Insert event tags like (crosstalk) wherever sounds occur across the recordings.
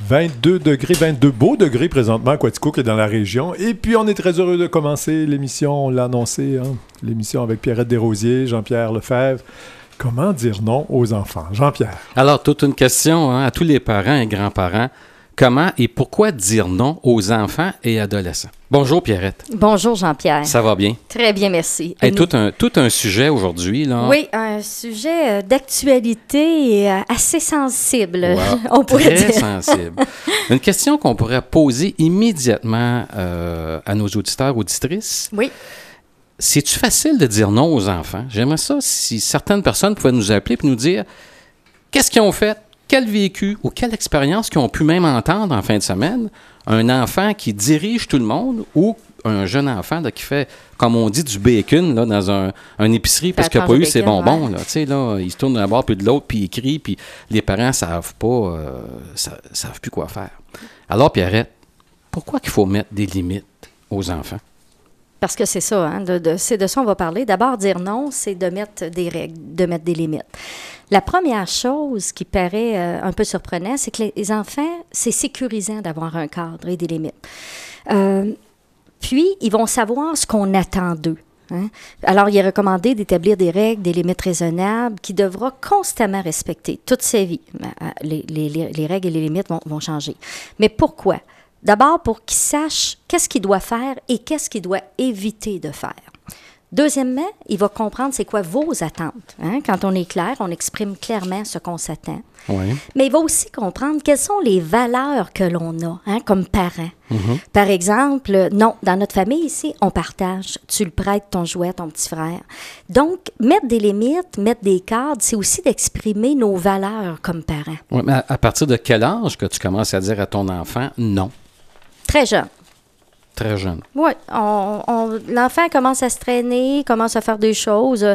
22 degrés, 22 beaux degrés présentement à Quaticook et dans la région. Et puis, on est très heureux de commencer l'émission, on l'a annoncé, hein, l'émission avec Pierrette Desrosiers, Jean-Pierre Lefebvre. Comment dire non aux enfants? Jean-Pierre. Alors, toute une question hein, à tous les parents et grands-parents. Comment et pourquoi dire non aux enfants et adolescents? Bonjour Pierrette. Bonjour Jean-Pierre. Ça va bien? Très bien, merci. Et tout, un, tout un sujet aujourd'hui. là. Oui, un sujet euh, d'actualité et euh, assez sensible, Wow. (laughs) on pourrait Très dire. sensible. (laughs) Une question qu'on pourrait poser immédiatement euh, à nos auditeurs, auditrices. Oui. C'est-tu facile de dire non aux enfants? J'aimerais ça si certaines personnes pouvaient nous appeler et nous dire qu'est-ce qu'ils ont fait, quel vécu ou quelle expérience qu'ils ont pu même entendre en fin de semaine. Un enfant qui dirige tout le monde ou un jeune enfant là, qui fait, comme on dit, du bacon là, dans un, une épicerie parce qu'il n'a pas eu ses bonbons. ouais. Là, là, il se tourne d'un bord puis de l'autre, puis il crie, puis les parents ne savent pas, euh, savent plus quoi faire. Alors, Pierrette, pourquoi qu'il faut mettre des limites aux enfants? Parce que c'est ça, hein, c'est de ça qu'on va parler. D'abord, dire non, c'est de mettre des règles, de mettre des limites. La première chose qui paraît euh, un peu surprenant, c'est que les, enfants, c'est sécurisant d'avoir un cadre et des limites. Euh, puis, ils vont savoir ce qu'on attend d'eux. hein. Alors, il est recommandé d'établir des règles, des limites raisonnables qu'il devra constamment respecter toute sa vie. Euh, Les, les- les- les règles et les limites vont changer. Mais pourquoi? D'abord, pour qu'il sache qu'est-ce qu'il doit faire et qu'est-ce qu'il doit éviter de faire. Deuxièmement, il va comprendre c'est quoi vos attentes. hein. Quand on est clair, on exprime clairement ce qu'on s'attend. Oui. Mais il va aussi comprendre quelles sont les valeurs que l'on a hein, comme parents. Par exemple, non, dans notre famille ici, on partage. Tu le prêtes ton jouet à ton petit frère. Donc, mettre des limites, mettre des cadres, c'est aussi d'exprimer nos valeurs comme parents. Mais à, à partir de quel âge que tu commences à dire à ton enfant non? Très jeune. Très jeune. Oui, on, on- l'enfant commence à se traîner, commence à faire des choses.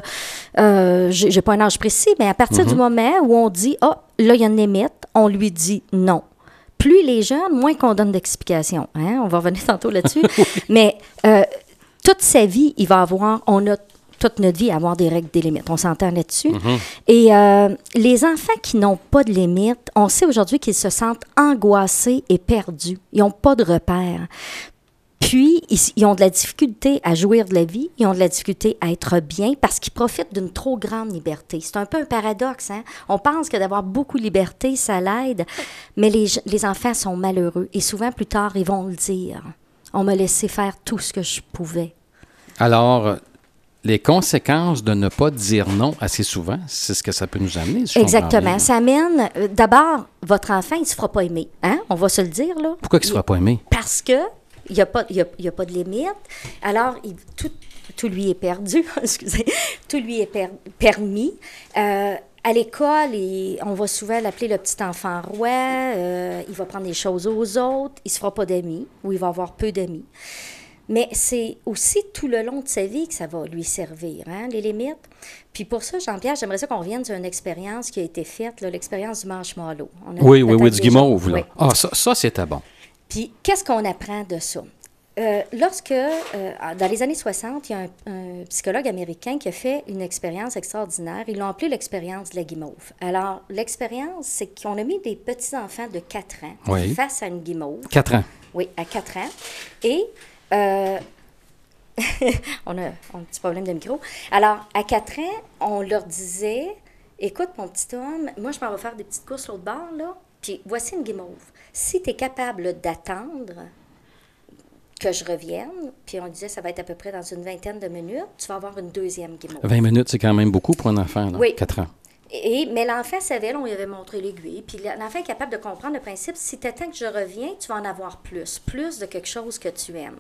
Euh, j'ai j'ai pas un âge précis, mais à partir du moment où on dit, ah, là, il y a une limite, on lui dit non. Plus les jeunes, moins qu'on donne d'explications. Hein? On va revenir (laughs) tantôt là-dessus. (laughs) Mais euh, toute sa vie, il va avoir, on a toute notre vie à avoir des règles, des limites. On s'entend là-dessus. Et euh, les enfants qui n'ont pas de limites, on sait aujourd'hui qu'ils se sentent angoissés et perdus. Ils n'ont pas de repères. Puis, ils, ils ont de la difficulté à jouir de la vie, ils ont de la difficulté à être bien parce qu'ils profitent d'une trop grande liberté. C'est un peu un paradoxe. Hein? On pense que d'avoir beaucoup de liberté, ça l'aide, mais les, les enfants sont malheureux et souvent plus tard, ils vont le dire. On m'a laissé faire tout ce que je pouvais. Alors, les conséquences de ne pas dire non assez souvent, c'est ce que ça peut nous amener. si Exactement. Ça amène, euh, d'abord, votre enfant, il ne se fera pas aimer. Hein? On va se le dire, là. Pourquoi il ne se fera pas aimer? Parce que il n'y a, pas- il y a, il y a pas de limite. Alors, il- tout, tout lui est perdu. (laughs) Excusez. Tout lui est per- permis. Euh, à l'école, on va souvent l'appeler le petit enfant roi. Euh, il va prendre des choses aux autres. Il ne se fera pas d'amis ou il va avoir peu d'amis. Mais c'est aussi tout le long de sa vie que ça va lui servir, hein, les limites. Puis pour ça, Jean-Pierre, j'aimerais ça qu'on revienne sur une expérience qui a été faite, l'expérience du marshmallow. On a Oui, oui, oui, du guimauve. Là. Oui. Ah, ça, ça c'était bon. Puis, qu'est-ce qu'on apprend de ça? Euh, lorsque, euh, dans les années 60, il y a un, un psychologue américain qui a fait une expérience extraordinaire. Ils l'ont appelé l'expérience de la guimauve. Alors, l'expérience, c'est qu'on a mis des petits-enfants de 4 ans Oui. face à une guimauve. Quatre ans. Oui, à 4 ans. Et euh, (laughs) on, a, un petit problème de micro. Alors, à 4 ans, on leur disait Écoute, mon petit homme, moi, je m'en vais faire des petites courses l'autre bord, là. Puis voici une guimauve. Si tu es capable d'attendre que je revienne, puis on disait ça va être à peu près dans une vingtaine de minutes, tu vas avoir une deuxième guimauve. 20 minutes, c'est quand même beaucoup pour un enfant. Là. Oui. Quatre ans. Et, mais l'enfant savait, là, on lui avait montré l'aiguille. Puis l'enfant est capable de comprendre le principe. Si tu attends que je reviens, tu vas en avoir plus. Plus de quelque chose que tu aimes.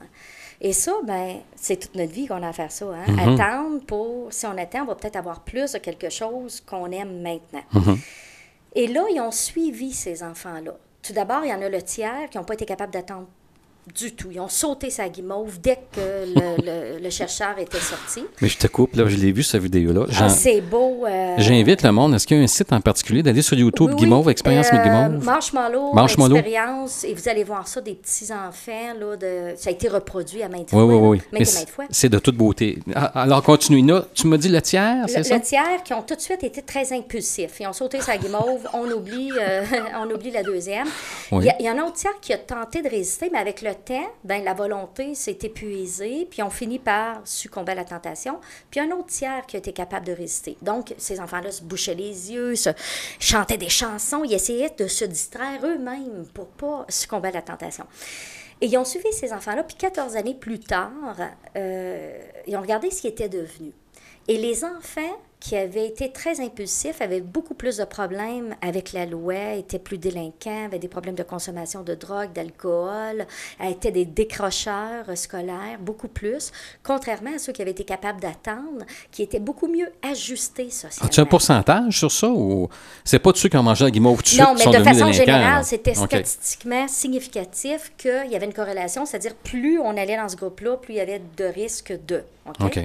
Et ça, ben, c'est toute notre vie qu'on a à faire ça. Hein? Attendre pour. Si on attend, on va peut-être avoir plus de quelque chose qu'on aime maintenant. Et là, ils ont suivi ces enfants-là. Tout d'abord, il y en a le tiers qui n'ont pas été capables d'attendre du tout. Ils ont sauté sa guimauve dès que le, (laughs) le- le chercheur était sorti. Mais je te coupe, là, je l'ai vu, cette vidéo-là. Ah, c'est beau. euh, J'invite le monde, est-ce qu'il y a un site en particulier d'aller sur YouTube, oui, oui. Guimauve, Expérience Euh, Guimauve? Marshmallow, Marshmallow. expérience, et vous allez voir ça, des petits-enfants, là, de... ça a été reproduit à maintes Oui, fois. oui, oui. et c'est de toute beauté. Ah, Alors, continue. Là, tu m'as dit le tiers, c'est ça? le tiers qui ont tout de suite été très impulsifs. Ils ont sauté sa guimauve, on oublie, euh, (laughs) on oublie la deuxième. Oui. Il, y a, il y en a un autre tiers qui a tenté de résister, mais avec le ben, la volonté s'est épuisée, puis on finit par succomber à la tentation. Puis un autre tiers qui été capable de résister. Donc, ces enfants-là se bouchaient les yeux, se chantaient des chansons, ils essayaient de se distraire eux-mêmes pour pas succomber à la tentation. Et ils ont suivi ces enfants-là, puis 14 années plus tard, euh, ils ont regardé ce qu'ils étaient devenus. Et les enfants qui avaient été très impulsifs avaient beaucoup plus de problèmes avec la loi, étaient plus délinquants, avaient des problèmes de consommation de drogue, d'alcool, étaient des décrocheurs scolaires, beaucoup plus, contrairement à ceux qui avaient été capables d'attendre, qui étaient beaucoup mieux ajustés socialement. As-tu un pourcentage sur ça ou c'est pas de ceux qui ont mangé la guimauve tout de Non, mais de façon générale, c'était statistiquement significatif qu'il y avait une corrélation, c'est-à-dire plus on allait dans ce groupe-là, plus il y avait de risques de. OK? OK.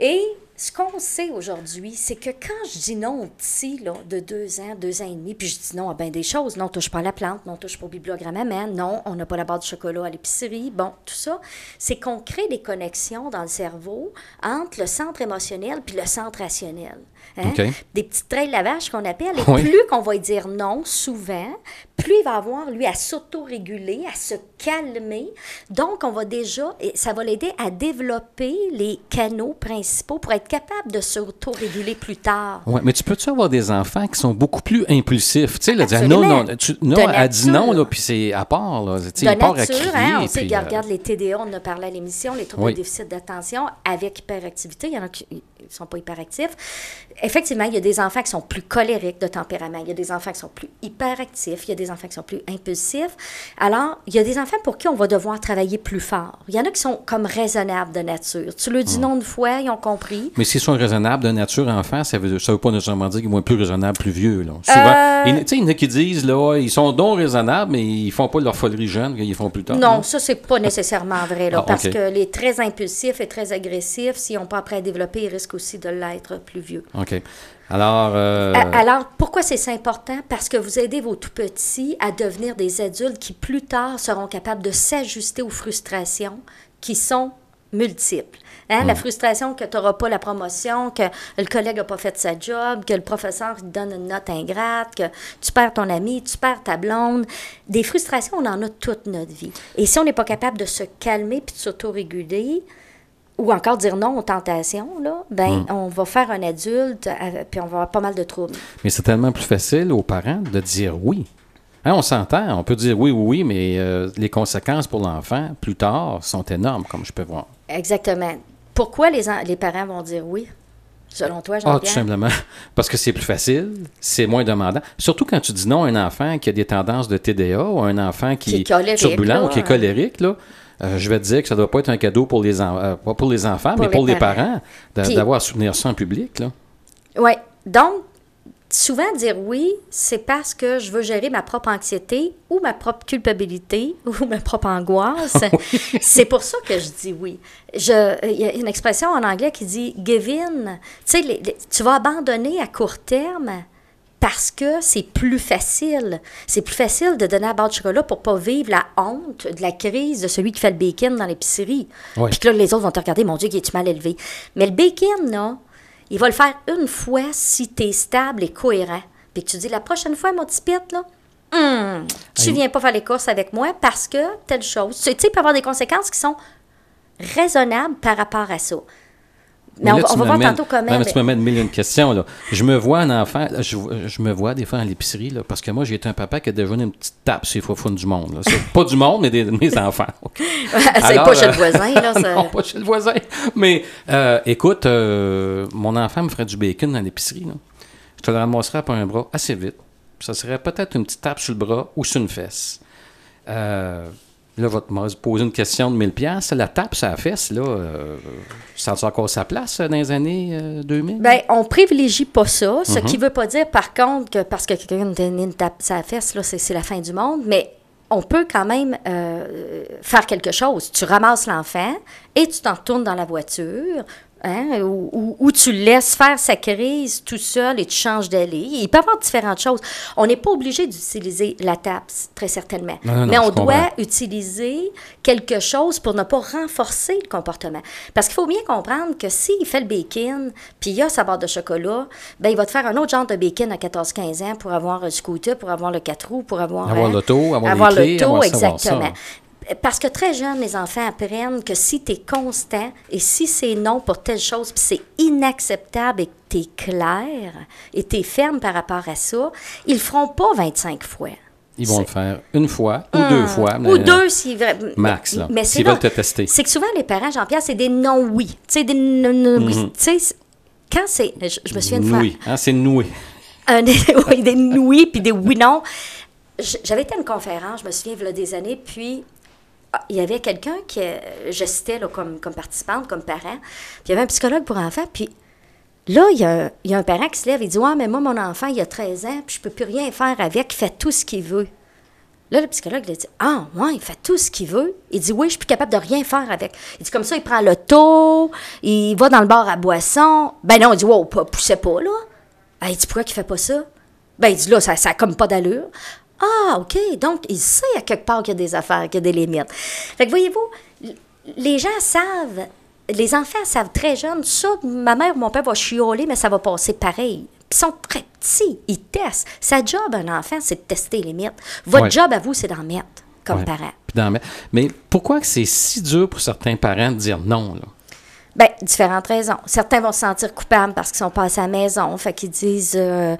Et ce qu'on sait aujourd'hui, c'est que quand je dis non au petit là, de deux ans, deux ans et demi, puis je dis non à bien des choses, non, on touche pas à la plante, non, on touche pas au bibliogramme à main, non, on n'a pas la barre de chocolat à l'épicerie, bon, tout ça, c'est qu'on crée des connexions dans le cerveau entre le centre émotionnel puis le centre rationnel. Hein? Des petites trails de lavage qu'on appelle, et Oui. plus qu'on va lui dire non souvent, plus il va avoir, lui, à s'auto-réguler, à se calmer. Donc, on va déjà, ça va l'aider à développer les canaux principaux pour être capable de s'auto-réguler plus tard. Ouais, mais tu peux-tu avoir des enfants qui sont beaucoup plus impulsifs? Tu sais, là, dire non, non, tu, non, De elle dit non, là, puis c'est à part, là. Tu sais, de il part à nature, crier, hein, on sait, puis, euh, regarde les TDA, on en a parlé à l'émission, les troubles Oui. de déficit d'attention avec hyperactivité. Il y en a qui ne sont pas hyperactifs. Effectivement, il y a des enfants qui sont plus colériques de tempérament. Il y a des enfants qui sont plus hyperactifs. Il y a des enfants qui sont plus impulsifs. Alors, il y a des enfants pour qui on va devoir travailler plus fort. Il y en a qui sont comme raisonnables de nature. Tu leur dis non une fois, ils ont compris. Mais s'ils sont raisonnables de nature enfant, ça veut, ça veut pas nécessairement dire qu'ils vont être plus raisonnables plus vieux. Là. Souvent, Euh, il, y en a qui disent, là, ils sont donc raisonnables, mais ils font pas leur folerie jeune, qu'ils font plus tard. Non, ça, c'est pas nécessairement vrai, là, Ah, parce que les très impulsifs et très agressifs, s'ils n'ont pas appris à développer, ils risquent aussi de l'être plus vieux. OK. Alors, euh, Alors, pourquoi c'est important? Parce que vous aidez vos tout petits à devenir des adultes qui, plus tard, seront capables de s'ajuster aux frustrations qui sont multiples. Hein? La frustration que tu n'auras pas la promotion, que le collègue n'a pas fait sa job, que le professeur te donne une note ingrate, que tu perds ton ami, tu perds ta blonde. Des frustrations, on en a toute notre vie. Et si on n'est pas capable de se calmer puis de s'autoréguler, ou encore dire non aux tentations, là, ben, on va faire un adulte, euh, puis on va avoir pas mal de troubles. mais c'est tellement plus facile aux parents de dire oui. Hein, on s'entend, on peut dire oui, oui, oui, mais euh, les conséquences pour l'enfant, plus tard, sont énormes, comme je peux voir. Exactement. Pourquoi les, les parents vont dire oui, selon toi, Ah, tout Jean-Pierre? simplement. (laughs) Parce que c'est plus facile, c'est moins demandant. Surtout quand tu dis non à un enfant qui a des tendances de TDA ou un enfant qui, Qui est turbulent là. ou qui est colérique, là. Euh, je vais te dire que ça ne doit pas être un cadeau pour les, en- euh, pas pour les enfants, Pour mais les pour les parents. d'avoir à soutenir ça en public. Oui. Donc, souvent dire oui, c'est parce que je veux gérer ma propre anxiété ou ma propre culpabilité (laughs) ou ma propre angoisse. (laughs) c'est pour ça que je dis oui. Je- Il y a une expression en anglais qui dit give in. Tu sais, les- les- tu vas abandonner à court terme parce que c'est plus facile. C'est plus facile de donner à barre de chocolat pour pas vivre la honte de la crise de celui qui fait le bacon dans l'épicerie. Oui. Puis que là, les autres vont te regarder, mon Dieu, qui est-tu mal élevé? Mais le bacon, là, il va le faire une fois si tu es stable et cohérent. Puis que tu dis, la prochaine fois, mon petit pit, là, hum, tu viens pas faire les courses avec moi parce que telle chose. Tu sais, il peut avoir des conséquences qui sont raisonnables par rapport à ça. Mais, on, là, on va voir tantôt comment. Non, mais tu me mets une questions. Là. Je me vois un enfant, je, je me vois des fois à l'épicerie, parce que moi, j'ai été un papa qui a déjà une petite tape sur les faux du monde. C'est pas du monde, mais des, de mes enfants. (laughs) c'est pas chez euh, le voisin, là. (laughs) ça- non, pas chez le voisin. Mais euh, écoute, euh, mon enfant me ferait du bacon dans l'épicerie. Je te le ramasserais par un bras assez vite. Ça serait peut-être une petite tape sur le bras ou sur une fesse. Euh, là, votre m'a posé une question de 1000 pièces. La tape la fesse, là, euh, ça a encore sa place euh, dans les années euh, 2000? Ben, on privilégie pas ça, ce Mhm. qui veut pas dire, par contre, que parce que quelqu'un donne une tape sa fesse, là, c'est c'est la fin du monde, mais on peut quand même euh, faire quelque chose. Tu ramasses l'enfant et tu t'en retournes dans la voiture. Hein, ou tu laisses faire sa crise tout seul et tu changes d'aller. Il peut y avoir différentes choses. On n'est pas obligé d'utiliser la TAPS, très certainement. Non, non, non, Mais on comprends. doit utiliser quelque chose pour ne pas renforcer le comportement. Parce qu'il faut bien comprendre que s'il fait le bacon, puis il a sa barre de chocolat, ben il va te faire un autre genre de bacon à 14-15 ans pour avoir un scooter, pour avoir le 4 roues, pour avoir... Avoir hein, l'auto, avoir l'auto, avoir avoir exactement. ça. Parce que très jeunes, les enfants apprennent que si tu es constant et si c'est non pour telle chose, puis c'est inacceptable et que tu es clair et tu es ferme par rapport à ça, ils le feront pas 25 fois. Ils vont le faire une fois ou deux fois. Ou deux, vra- Max, là, Mais s'ils veulent te tester. C'est que souvent, les parents, Jean-Pierre, c'est des non-oui. Tu sais, des non-oui. Tu sais, quand c'est. Je, je me souviens une fois. Noué. Hein, c'est noué. Un (laughs) oui, des oui puis des oui-non. J'avais été à une conférence, je me souviens, il y a des années, puis il y avait quelqu'un que je citais là, comme, comme participante, comme parent, il y avait un psychologue pour enfants, puis là, il y, a, un- il parent qui se lève et dit Ouais, mais moi, mon enfant, il a 13 ans, puis je peux plus rien faire avec, il fait tout ce qu'il veut. Là, le psychologue, il dit Ah, ouais, il fait tout ce qu'il veut. Il dit Oui, je suis plus capable de rien faire avec. Il dit Comme ça, il prend l'auto, il va dans le bar à boisson. Ben non, il dit Wow, poussez pas, là. Ah, il dit Pourquoi qu'il fait pas ça Ben, il dit Là, ça n'a comme pas d'allure. Ah, OK. Donc, il sait à quelque part qu'il y a des affaires, qu'il y a des limites. Fait que, voyez-vous, les gens savent, les enfants savent très jeunes, ça, ma mère ou mon père va chioler, mais ça va passer pareil. Ils sont très petits, ils testent. Sa job, un enfant, c'est de tester les limites. Votre Ouais. job à vous, c'est d'en mettre comme Ouais. parent. Dans- Mais pourquoi que c'est si dur pour certains parents de dire non? Là? Bien, différentes raisons. Certains vont se sentir coupables parce qu'ils sont pas à sa maison. Fait qu'ils disent euh,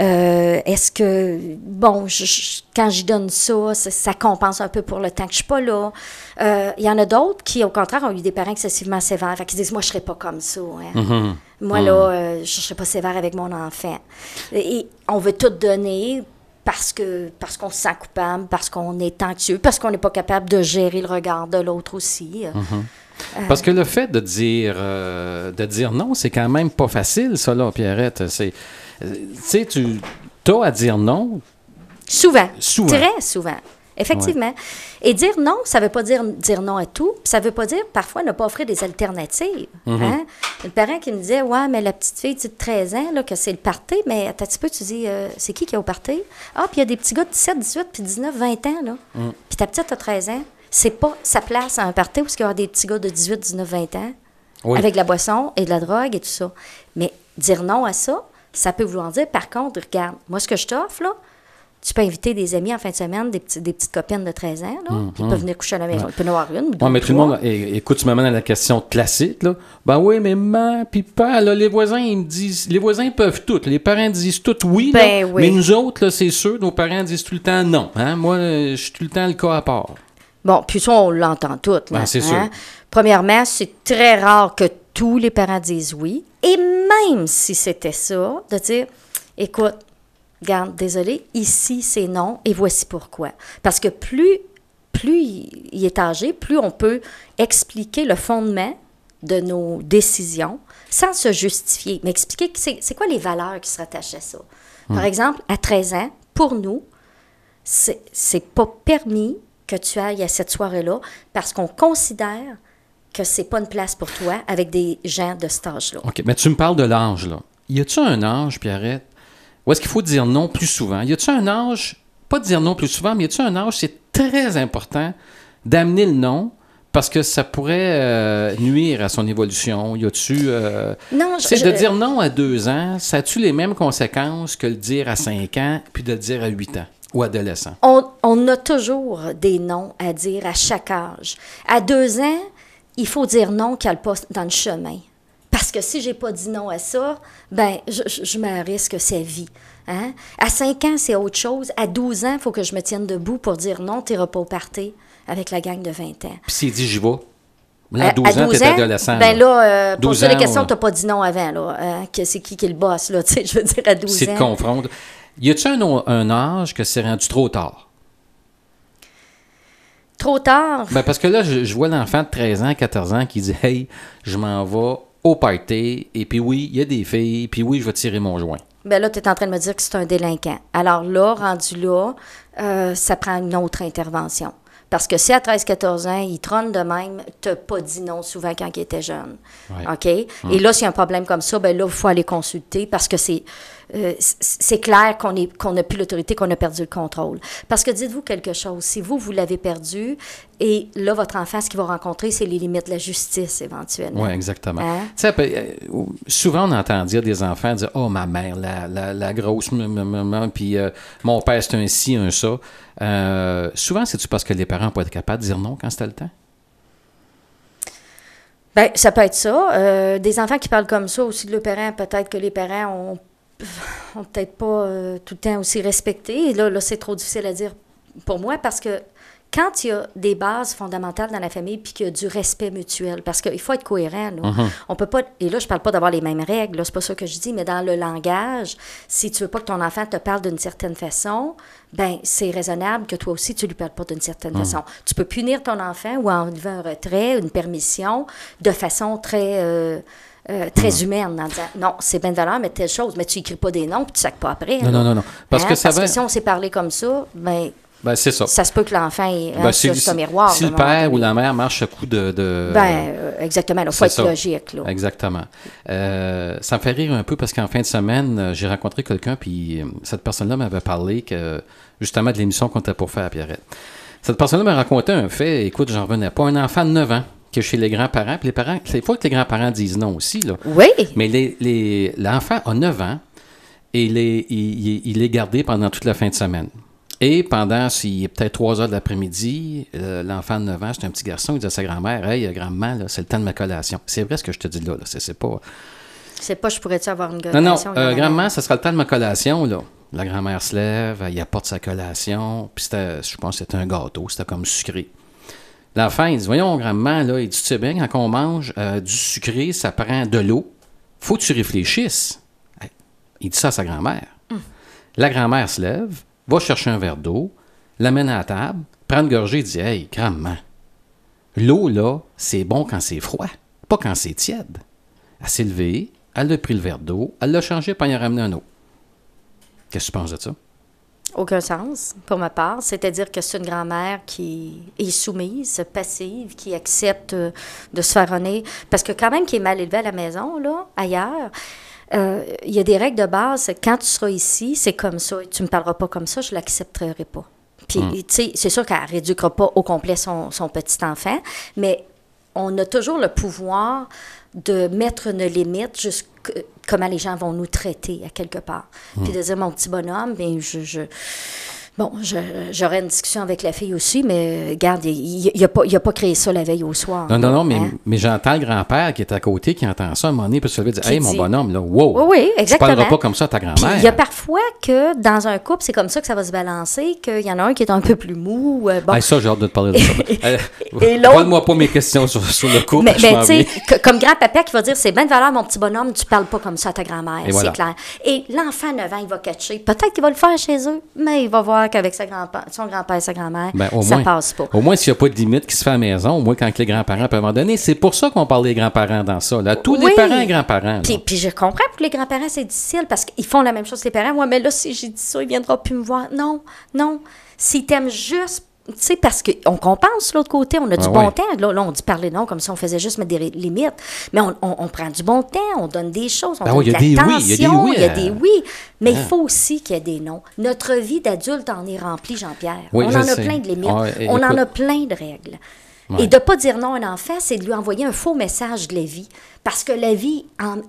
euh, est-ce que, bon, je- je- quand j'y donne ça, ça, ça compense un peu pour le temps que je suis pas là. Euh, Il y en a d'autres qui, au contraire, ont eu des parents excessivement sévères. Fait qu'ils disent moi, je serais pas comme ça. hein. Mm-hmm. Moi, là, euh, je serais pas sévère avec mon enfant. Et on veut tout donner. Parce que parce qu'on se sent coupable, parce qu'on est anxieux, parce qu'on n'est pas capable de gérer le regard de l'autre aussi. Mm-hmm. Parce que le fait de dire, euh, de dire non, c'est quand même pas facile, ça, là, Pierrette. C'est, euh, sais, tu as à dire non? Souvent. Souvent. Très souvent. Effectivement. Et dire non, ça ne veut pas dire dire non à tout. Ça ne veut pas dire parfois ne pas offrir des alternatives. Hein? Un parent qui me disait Ouais, mais la petite fille de 13 ans, là, que c'est le party, mais attends un petit peu, tu dis euh, C'est qui qui est au party? Ah, puis il y a des petits gars de 17, 18, puis 19, 20 ans. là. Mm. Puis ta petite a 13 ans. C'est pas sa place à un party où il y aura des petits gars de 18, 19, 20 ans Oui. avec de la boisson et de la drogue et tout ça. Mais dire non à ça, ça peut vouloir dire, par contre, regarde, moi, ce que je t'offre, là, tu peux inviter des amis en fin de semaine, des, petits- des petites copines de 13 ans, là, puis ils peuvent venir coucher à la maison. Il peut y en avoir une, deux, Mm-hmm. Ouais, mais tout le monde, é- écoute, tu m'amènes à la question classique, là. Ben oui, mais maman, puis pas, là, les voisins, ils me disent, les voisins peuvent tout. Les parents disent tout oui, là, Ben oui. mais nous autres, c'est sûr, nos parents disent tout le temps non. Hein? Moi, euh, je suis tout le temps le cas à part. Bon, puis ça, on l'entend tout. Là, Ben, c'est sûr. hein. Premièrement, c'est très rare que tous les parents disent oui. Et même si c'était ça, de dire, écoute, regarde, désolé, ici c'est non et voici pourquoi. Parce que plus, plus il est âgé, plus on peut expliquer le fondement de nos décisions sans se justifier, mais expliquer que c'est quoi les valeurs qui se rattachent à ça? Par exemple, à 13 ans, pour nous, c'est c'est pas permis que tu ailles à cette soirée-là parce qu'on considère que c'est pas une place pour toi avec des gens de cet âge-là. OK, mais tu me parles de l'âge, là. Y a-tu un âge, Pierrette, où est-ce qu'il faut dire non plus souvent? Y a-tu un âge, pas de dire non plus souvent, mais y a-tu un âge, c'est très important d'amener le non parce que ça pourrait euh, nuire à son évolution? Y a-tu. euh, Non, sais, je- de je- dire non à deux ans, ça a-tu les mêmes conséquences que le dire à cinq ans puis de le dire à huit ans ou adolescent? On, on a toujours des noms à dire à chaque âge. À deux ans, il faut dire non qu'elle passe dans le chemin. Parce que si j'ai pas dit non à ça, ben je, je, je me risque sa vie. Hein? À 5 ans, c'est autre chose. À 12 ans, il faut que je me tienne debout pour dire non, tu n'iras pas au party avec la gang de 20 ans. Puis s'il dit j'y vais. Là, à À- 12 à ans, t'es adolescent. Ben là, euh, 12 pose-toi les ans, questions, ouais. tu n'as pas dit non avant. Là, hein, que c'est qui qui est le boss, là, (laughs) je veux dire, à 12 C'est de ans. confronter. Y a-tu un, un âge que c'est rendu trop tard? Trop tard. Ben parce que là, je, je vois l'enfant de 13 ans, 14 ans qui dit Hey, je m'en vais au party, et puis oui, il y a des filles, puis oui, je vais tirer mon joint. Ben là, tu es en train de me dire que c'est un délinquant. Alors là, rendu là, euh, ça prend une autre intervention. Parce que si à 13-14 ans, il trône de même, tu pas dit non souvent quand il était jeune. Ouais. OK? Et là, s'il y a un problème comme ça, ben là, il faut aller consulter parce que c'est euh, c'est clair qu'on qu'on n'a plus l'autorité, qu'on a perdu le contrôle. Parce que dites-vous quelque chose, si vous, vous l'avez perdu, et là, votre enfant, ce qu'il va rencontrer, c'est les limites de la justice éventuellement. Oui, exactement. Hein? Tu sais, après, euh, souvent, on entend dire des enfants dire Oh, ma mère, la, la, la grosse, m- m- m- puis euh, mon père, c'est un ci, un ça. Euh, souvent, c'est-tu parce que les parents n'ont pas été capables de dire non quand c'était le temps? Ben, ça peut être ça. Euh, des enfants qui parlent comme ça aussi de leurs parents, peut-être que les parents ont, (laughs) ont peut-être pas euh, tout le temps aussi respecté. Et là, là c'est trop difficile à dire pour moi parce que quand il y a des bases fondamentales dans la famille puis qu'il y a du respect mutuel, parce qu'il faut être cohérent, là. On peut pas, et là, je parle pas d'avoir les mêmes règles, c'est pas ça que je dis, mais dans le langage, si tu veux pas que ton enfant te parle d'une certaine façon, ben c'est raisonnable que toi aussi, tu lui parles pas d'une certaine façon. Tu peux punir ton enfant ou enlever un retrait, une permission, de façon très... euh, euh, très humaine, en disant non, c'est bien de valeur, mais telle chose, mais tu écris pas des noms puis tu sacs pas après. Non, non, non, non. Parce Hein? que ça Parce va. que si on s'est parlé comme ça, ben Ben, c'est ça. ça se peut que l'enfant ait Ben, si, miroir. si le père ou la mère marche à coup de. de- Ben, euh, exactement, il faut être ça. logique. Là. Exactement. Euh, ça me fait rire un peu parce qu'en fin de semaine, j'ai rencontré quelqu'un, puis cette personne-là m'avait parlé que, justement de l'émission qu'on était pour faire à Pierrette. Cette personne-là m'a raconté un fait, écoute, j'en revenais pas. Un enfant de 9 ans qui est chez les grands-parents, puis les parents, il faut que les grands-parents disent non aussi, là. Oui, Mais les- les- l'enfant a 9 ans et il est, il, il- est gardé pendant toute la fin de semaine. Et pendant, s'il est peut-être 3 heures de l'après-midi, euh, l'enfant de 9 ans, c'est un petit garçon, il dit à sa grand-mère Hey, grand-mère, là, c'est le temps de ma collation. C'est vrai ce que je te dis là, là. C'est, c'est pas. c'est pas, je pourrais-tu avoir une Non, non, collation, euh, grand-mère? grand-mère, ça sera le temps de ma collation, là. La grand-mère se lève, il apporte sa collation, puis c'était, je pense que c'était un gâteau, c'était comme sucré. L'enfant, il dit Voyons, grand-mère, là, il dit Tu sais bien, quand on mange euh, du sucré, ça prend de l'eau. Faut que tu réfléchisses. Il dit ça à sa grand-mère. La grand-mère se lève, va chercher un verre d'eau, l'amène à la table, prend une gorgée et dit Hey, grand-mère, l'eau, là, c'est bon quand c'est froid, pas quand c'est tiède. Elle s'est levée, elle a pris le verre d'eau, elle l'a changé, puis elle a ramené un autre. Qu'est-ce que tu penses de ça? Aucun sens, pour ma part. C'est-à-dire que c'est une grand-mère qui est soumise, passive, qui accepte euh, de se faire honner. Parce que quand même, qui est mal élevé à la maison, là, ailleurs, euh, il y a des règles de base. Quand tu seras ici, c'est comme ça. Tu me parleras pas comme ça, je l'accepterai pas. Puis, tu sais, c'est sûr qu'elle ne réduira pas au complet son, son petit enfant, mais on a toujours le pouvoir de mettre une limite jusqu'à comment les gens vont nous traiter à quelque part. Puis de dire, mon petit bonhomme, je, je- Bon, j'aurais une discussion avec la fille aussi, mais regarde, il n'a pas, il a pas créé ça la veille au soir. Non, non, non, mais, Hein? mais j'entends le grand-père qui est à côté, qui entend ça à un moment donné, puis se lever dire Hey, mon bonhomme, là, wow! Oui, oui, Tu exactement. parleras pas comme ça à ta grand-mère. il y a parfois que dans un couple, c'est comme ça que ça va se balancer, qu'il y en a un qui est un peu plus mou. euh, bon. Hey, ça, j'ai hâte de te parler de ça. (laughs) Euh, Et (laughs) l'autre- Vole-moi pas mes questions sur, sur le couple. Mais, tu sais, comme grand-papa qui va dire, c'est bien de valeur, mon petit bonhomme, tu parles pas comme ça à ta grand-mère, c'est voilà. clair. Et l'enfant 9 ans, il va catcher. Peut-être qu'il va le faire chez eux, mais il va voir qu'avec sa grand son grand-père et sa grand-mère, Ben, au ça moins, passe pas. Au moins, s'il n'y a pas de limite qui se fait à la maison, au moins quand les grands-parents peuvent en donner. C'est pour ça qu'on parle des grands-parents dans ça. Là. Tous les parents et grands-parents. Puis, puis je comprends pour les grands-parents, c'est difficile parce qu'ils font la même chose que les parents. Moi, mais là, si j'ai dit ça, il viendra plus me voir. Non, non. S'ils t'aiment juste, tu sais, parce qu'on compense l'autre côté, on a du Ah bon ouais. temps. Là, là, on dit parler non, comme si on faisait juste mettre des limites. Mais on, on- on prend du bon temps, on donne des choses, on Ben donne oui, de des l'attention, oui, il y a des oui, il y a des oui. Mais il hein. faut aussi qu'il y ait des non. Notre vie d'adulte en est remplie, Jean-Pierre. Oui, on en a plein de limites. On en a plein de règles. Ouais. Et de ne pas dire non à un enfant, c'est de lui envoyer un faux message de la vie. Parce que la vie,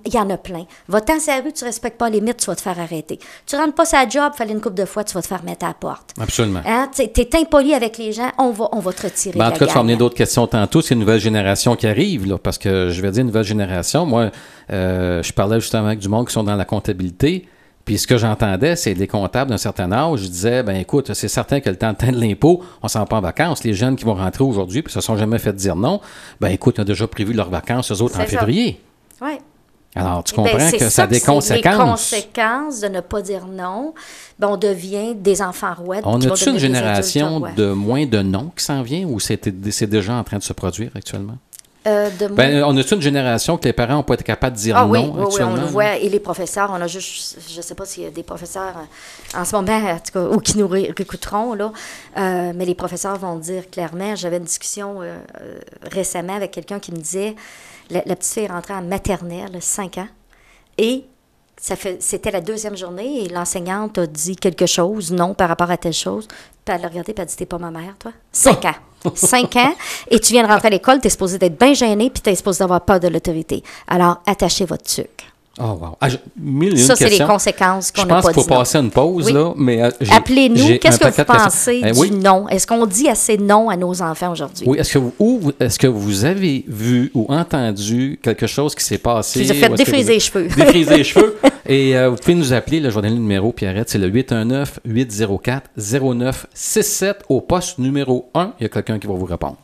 il y en a plein. Va-t'en sur la rue, tu ne respectes pas les limites, tu vas te faire arrêter. Tu rentres pas sa job, fallait une couple de fois, tu vas te faire mettre à la porte. Absolument. Hein? Tu es impoli avec les gens, on va, on va te retirer Ben, en tout cas, tu vas amener d'autres questions tantôt. C'est une nouvelle génération qui arrive, là, parce que je vais dire nouvelle génération. Moi, euh, je parlais justement avec du monde qui sont dans la comptabilité. Puis ce que j'entendais, c'est les comptables d'un certain âge. Je disais, ben écoute, c'est certain que le temps de l'impôt, on s'en va pas en vacances. Les jeunes qui vont rentrer aujourd'hui, puis se sont jamais fait dire non, ben écoute, ils ont déjà prévu leurs vacances, eux autres, en ça. février. Ouais. Alors, tu Ben, comprends que ça a des c'est Les conséquences. conséquences de ne pas dire non, ben, on devient des enfants rois. On a-tu une génération de moins de non qui s'en vient ou c'est déjà en train de se produire actuellement? Euh, de Ben, on a une génération que les parents n'ont pas été capables de dire Ah oui, non oui, oui, on actuellement? le voit. Et les professeurs, on a juste, je ne sais pas s'il y a des professeurs euh, en ce moment, en tout cas, ou qui nous ré- réécouteront, là, euh, mais les professeurs vont dire clairement, j'avais une discussion euh, récemment avec quelqu'un qui me disait, la, la petite fille est rentrée en maternelle, 5 ans, et ça fait, c'était la deuxième journée et l'enseignante a dit quelque chose, non, par rapport à telle chose. Puis elle l'a regardé et elle a dit T'es pas ma mère, toi? Cinq ans. (laughs) Cinq ans. Et tu viens de rentrer à l'école, tu es supposé d'être bien gêné puis tu es supposé d'avoir peur de l'autorité. Alors, attachez votre tuque. Oh, wow. Ah, je- Ça, c'est les conséquences qu'on Je n'a pense pas qu'il faut passer à une pause, Oui. là. Mais, euh, Appelez-nous. Qu'est-ce que vous pensez Eh du oui. non? Est-ce qu'on dit assez non à nos enfants aujourd'hui? Oui, est-ce que, vous, ou vous- est-ce que vous avez vu ou entendu quelque chose qui s'est passé? Qui vous a fait défriser les cheveux. Défriser les (laughs) cheveux? Et euh, vous pouvez nous appeler, je le numéro, Pierrette, c'est le 819-804-0967 au poste numéro 1. Il y a quelqu'un qui va vous répondre.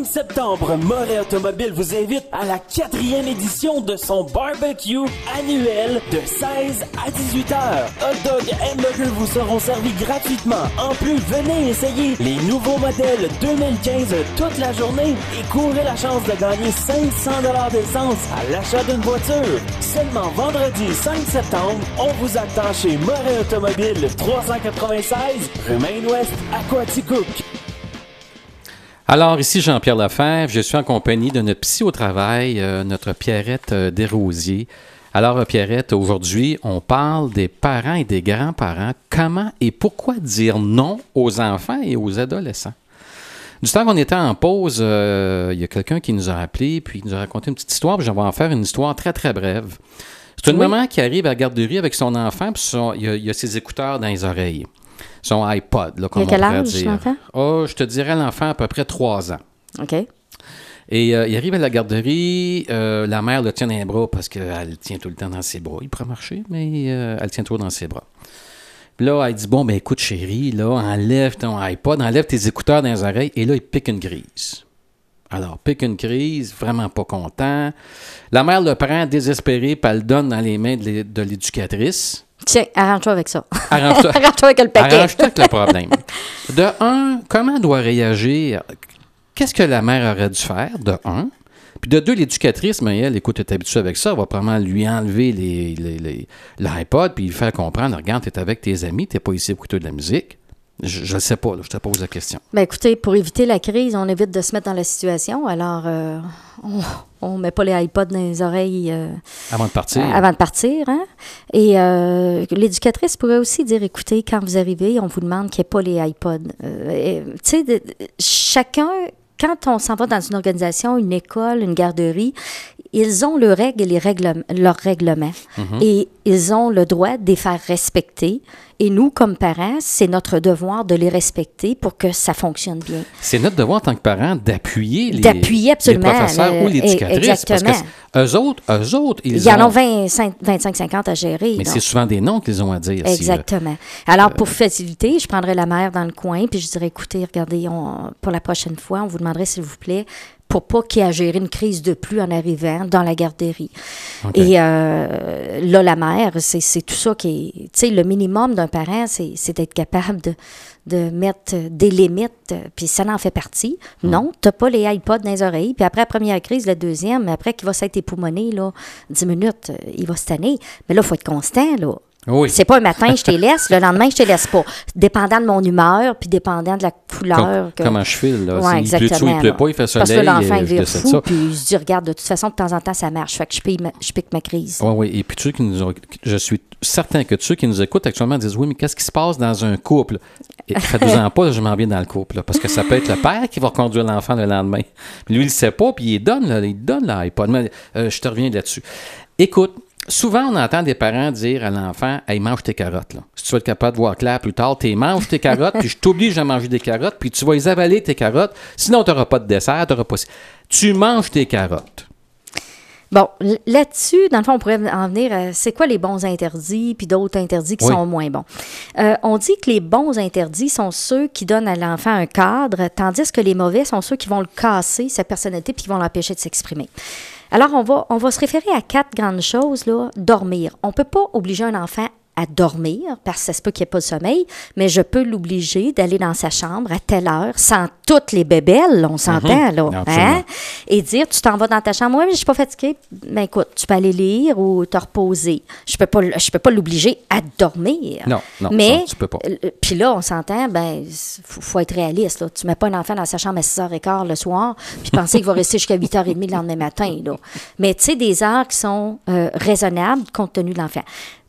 5 septembre, Moret Automobile vous invite à la quatrième édition de son barbecue annuel de 16 à 18 heures. Hot dog et hamburger vous seront servis gratuitement. En plus, venez essayer les nouveaux modèles 2015 toute la journée et courez la chance de gagner 500 d'essence à l'achat d'une voiture. Seulement vendredi 5 septembre, on vous attend chez Moret Automobile 396 rue Main-Ouest à Coaticook. Alors, ici Jean-Pierre Lefebvre, je suis en compagnie de notre psy au travail, euh, notre Pierrette euh, Desrosiers. Alors, euh, Pierrette, aujourd'hui, on parle des parents et des grands-parents. Comment et pourquoi dire non aux enfants et aux adolescents? Du temps qu'on était en pause, euh, il y a quelqu'un qui nous a appelé, puis il nous a raconté une petite histoire, puis je vais en faire une histoire très, très brève. C'est une Oui. maman qui arrive à la garderie avec son enfant, puis son- il y, a, il y a ses écouteurs dans les oreilles. Son iPod, là, comme Il a quel âge, l'enfant? Oh, je te dirais l'enfant à peu près 3 ans. OK. Et euh, il arrive à la garderie, euh, la mère le tient dans les bras parce qu'elle le tient tout le temps dans ses bras. Il pourrait marcher, mais euh, elle le tient toujours dans ses bras. Puis là, elle dit Bon, ben écoute, chérie, là, enlève ton iPod, enlève tes écouteurs dans les oreilles. Et là, il pique une crise. Alors, pique une crise, vraiment pas content. La mère le prend désespéré, puis elle le donne dans les mains de l'éducatrice. Tiens, arrange-toi avec ça. (laughs) Arrange-toi. arrange-toi avec le paquet. Arrange-toi avec le problème. (laughs) De un, comment doit réagir? Qu'est-ce que la mère aurait dû faire? De un? Puis de deux, l'éducatrice, mais elle, écoute, est habituée avec ça, elle va probablement lui enlever les, les- les- l'iPod puis lui faire comprendre, regarde, t'es avec tes amis, t'es pas ici pour écouter de la musique. Je ne sais pas, là, je te pose la question. Ben écoutez, pour éviter la crise, on évite de se mettre dans la situation. Alors, euh, on ne met pas les iPods dans les oreilles euh, Avant de partir. avant de partir. Hein? Et euh, l'éducatrice pourrait aussi dire, écoutez, quand vous arrivez, on vous demande qu'il n'y ait pas les iPods. Euh, tu sais, chacun, quand on s'en va dans une organisation, une école, une garderie, ils ont leurs règles et les règlements, leurs règlements. Et ils ont le droit de les faire respecter. Et nous, comme parents, c'est notre devoir de les respecter pour que ça fonctionne bien. C'est notre devoir en tant que parents d'appuyer les, les professeurs le- ou l'éducatrice. Parce exactement. que eux autres, eux autres, ils Il y en ont- a 25-50 à gérer. Mais c'est souvent des noms qu'ils ont à dire. si, euh, Exactement. Alors, pour faciliter, je prendrais la mère dans le coin, puis je dirais, écoutez, regardez, on- pour la prochaine fois, on vous demanderait, s'il vous plaît, pour pas qu'il y ait à gérer une crise de pluie en arrivant dans la garderie. Et euh, là, la mère, c'est tout ça qui est... Tu sais, le minimum d'un parent, c'est d'être capable de, de mettre des limites, puis ça en fait partie. Hmm. Non, t'as pas les iPods dans les oreilles, puis après la première crise, la deuxième, mais après qu'il va s'être époumoné, là, 10 minutes, euh, il va se tanner. Mais là, il faut être constant, là. Oui. C'est pas un matin, je te laisse, le lendemain, je te laisse pas. Dépendant de mon humeur, puis dépendant de la couleur. Com- que- Comment je file, là. Ouais, pleut exactement, il pleut pas, il fait Parce que soleil, l'enfant, euh, il je vire fou, ça. puis il se dit, regarde, de toute façon, de temps en temps, ça marche. Fait que je pique ma, je pique ma crise. Oui, oui. Et puis, ceux qui nous ont- je suis certain que ceux qui nous écoutent actuellement disent Oui, mais qu'est-ce qui se passe dans un couple? Et Faites-vous-en (laughs) pas, je m'en viens dans le couple. là, parce que ça peut être le père qui va reconduire l'enfant le lendemain. Puis lui, il ne sait pas, puis il donne, là, il donne l'iPod. Euh, je te reviens là-dessus. Écoute, souvent, on entend des parents dire à l'enfant Hey, mange tes carottes. Là. Si tu veux être capable de voir clair plus tard, tu manges tes carottes, puis je t'oblige à manger des carottes, puis tu vas les avaler, tes carottes. Sinon, tu n'auras pas de dessert, tu n'auras pas. Tu manges tes carottes. Bon, là-dessus, dans le fond, on pourrait en venir à c'est quoi les bons interdits, puis d'autres interdits qui Oui. sont moins bons? Euh, on dit que les bons interdits sont ceux qui donnent à l'enfant un cadre, tandis que les mauvais sont ceux qui vont le casser, sa personnalité, puis qui vont l'empêcher de s'exprimer. Alors, on va, on va se référer à quatre grandes choses, là. Dormir. On peut pas obliger un enfant à dormir, parce que ça se peut qu'il n'y ait pas de sommeil, mais je peux l'obliger d'aller dans sa chambre à telle heure, sans toutes les bébelles, on s'entend, là. Absolument. Hein? Et dire, tu t'en vas dans ta chambre, oui, mais je suis pas fatiguée. Ben écoute, tu peux aller lire ou te reposer. Je peux pas, je peux pas l'obliger à dormir. Non, non, mais, ça, tu peux pas. euh, Puis là, on s'entend, ben, faut, faut être réaliste, là. Tu mets pas un enfant dans sa chambre à 6h15 le soir, puis penser qu'il va rester jusqu'à 8h30 le lendemain matin, là. Mais tu sais, des heures qui sont euh, raisonnables compte tenu de l'enfant.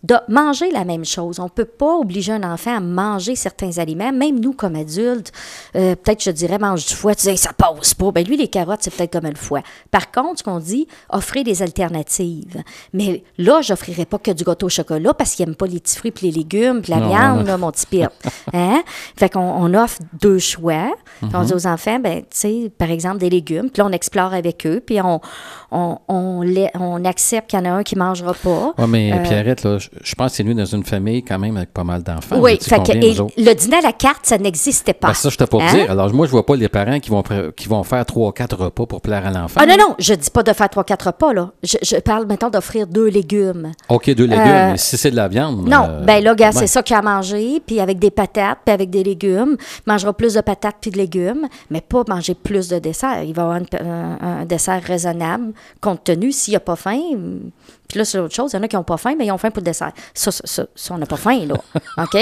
De manger la même chose. On peut pas obliger un enfant à manger certains aliments, même nous comme adultes. euh, Peut-être, je dirais, dirait mange du foie, tu dis ça passe pas. Ben lui, les carottes, c'est peut-être comme le foie. Par contre, ce qu'on dit, offrez des alternatives. Mais là, j'offrirai pas que du gâteau au chocolat parce qu'il n'aime pas les petits fruits puis les légumes puis la Non, viande, non. là, mon petit pire. (laughs) Hein? Fait qu'on on offre deux choix. Puis Mhm. on dit aux enfants, ben, tu sais, par exemple, des légumes. Puis là, on explore avec eux. Puis on, on, on, accepte qu'il y en a un qui mangera pas. Oui, mais Euh, Pierrette, là, je, je pense que c'est nous dans une famille quand même avec pas mal d'enfants. oui, fait que, et le dîner à la carte, ça n'existait pas. Ben, ça, je t'ai pour Hein? dire. Alors, moi, je vois pas les parents qui vont, qui vont faire trois, quatre repas pour plaire à l'enfant. Ah non, non, je dis pas de faire trois, quatre repas, là. Je, je parle maintenant d'offrir deux légumes. OK, deux légumes, Euh, mais si c'est de la viande. Non, euh, ben là, gars, c'est ça qu'il a mangé, puis avec des patates, puis avec des légumes. Il mangera plus de patates puis de légumes, mais pas manger plus de dessert. Il va avoir une- un, un dessert raisonnable, compte tenu, s'il n'a pas faim. Puis là, c'est autre chose. Il y en a qui n'ont pas faim, mais ils ont faim pour le dessert. Ça, ça, ça, ça, on n'a pas faim, là. (laughs) OK?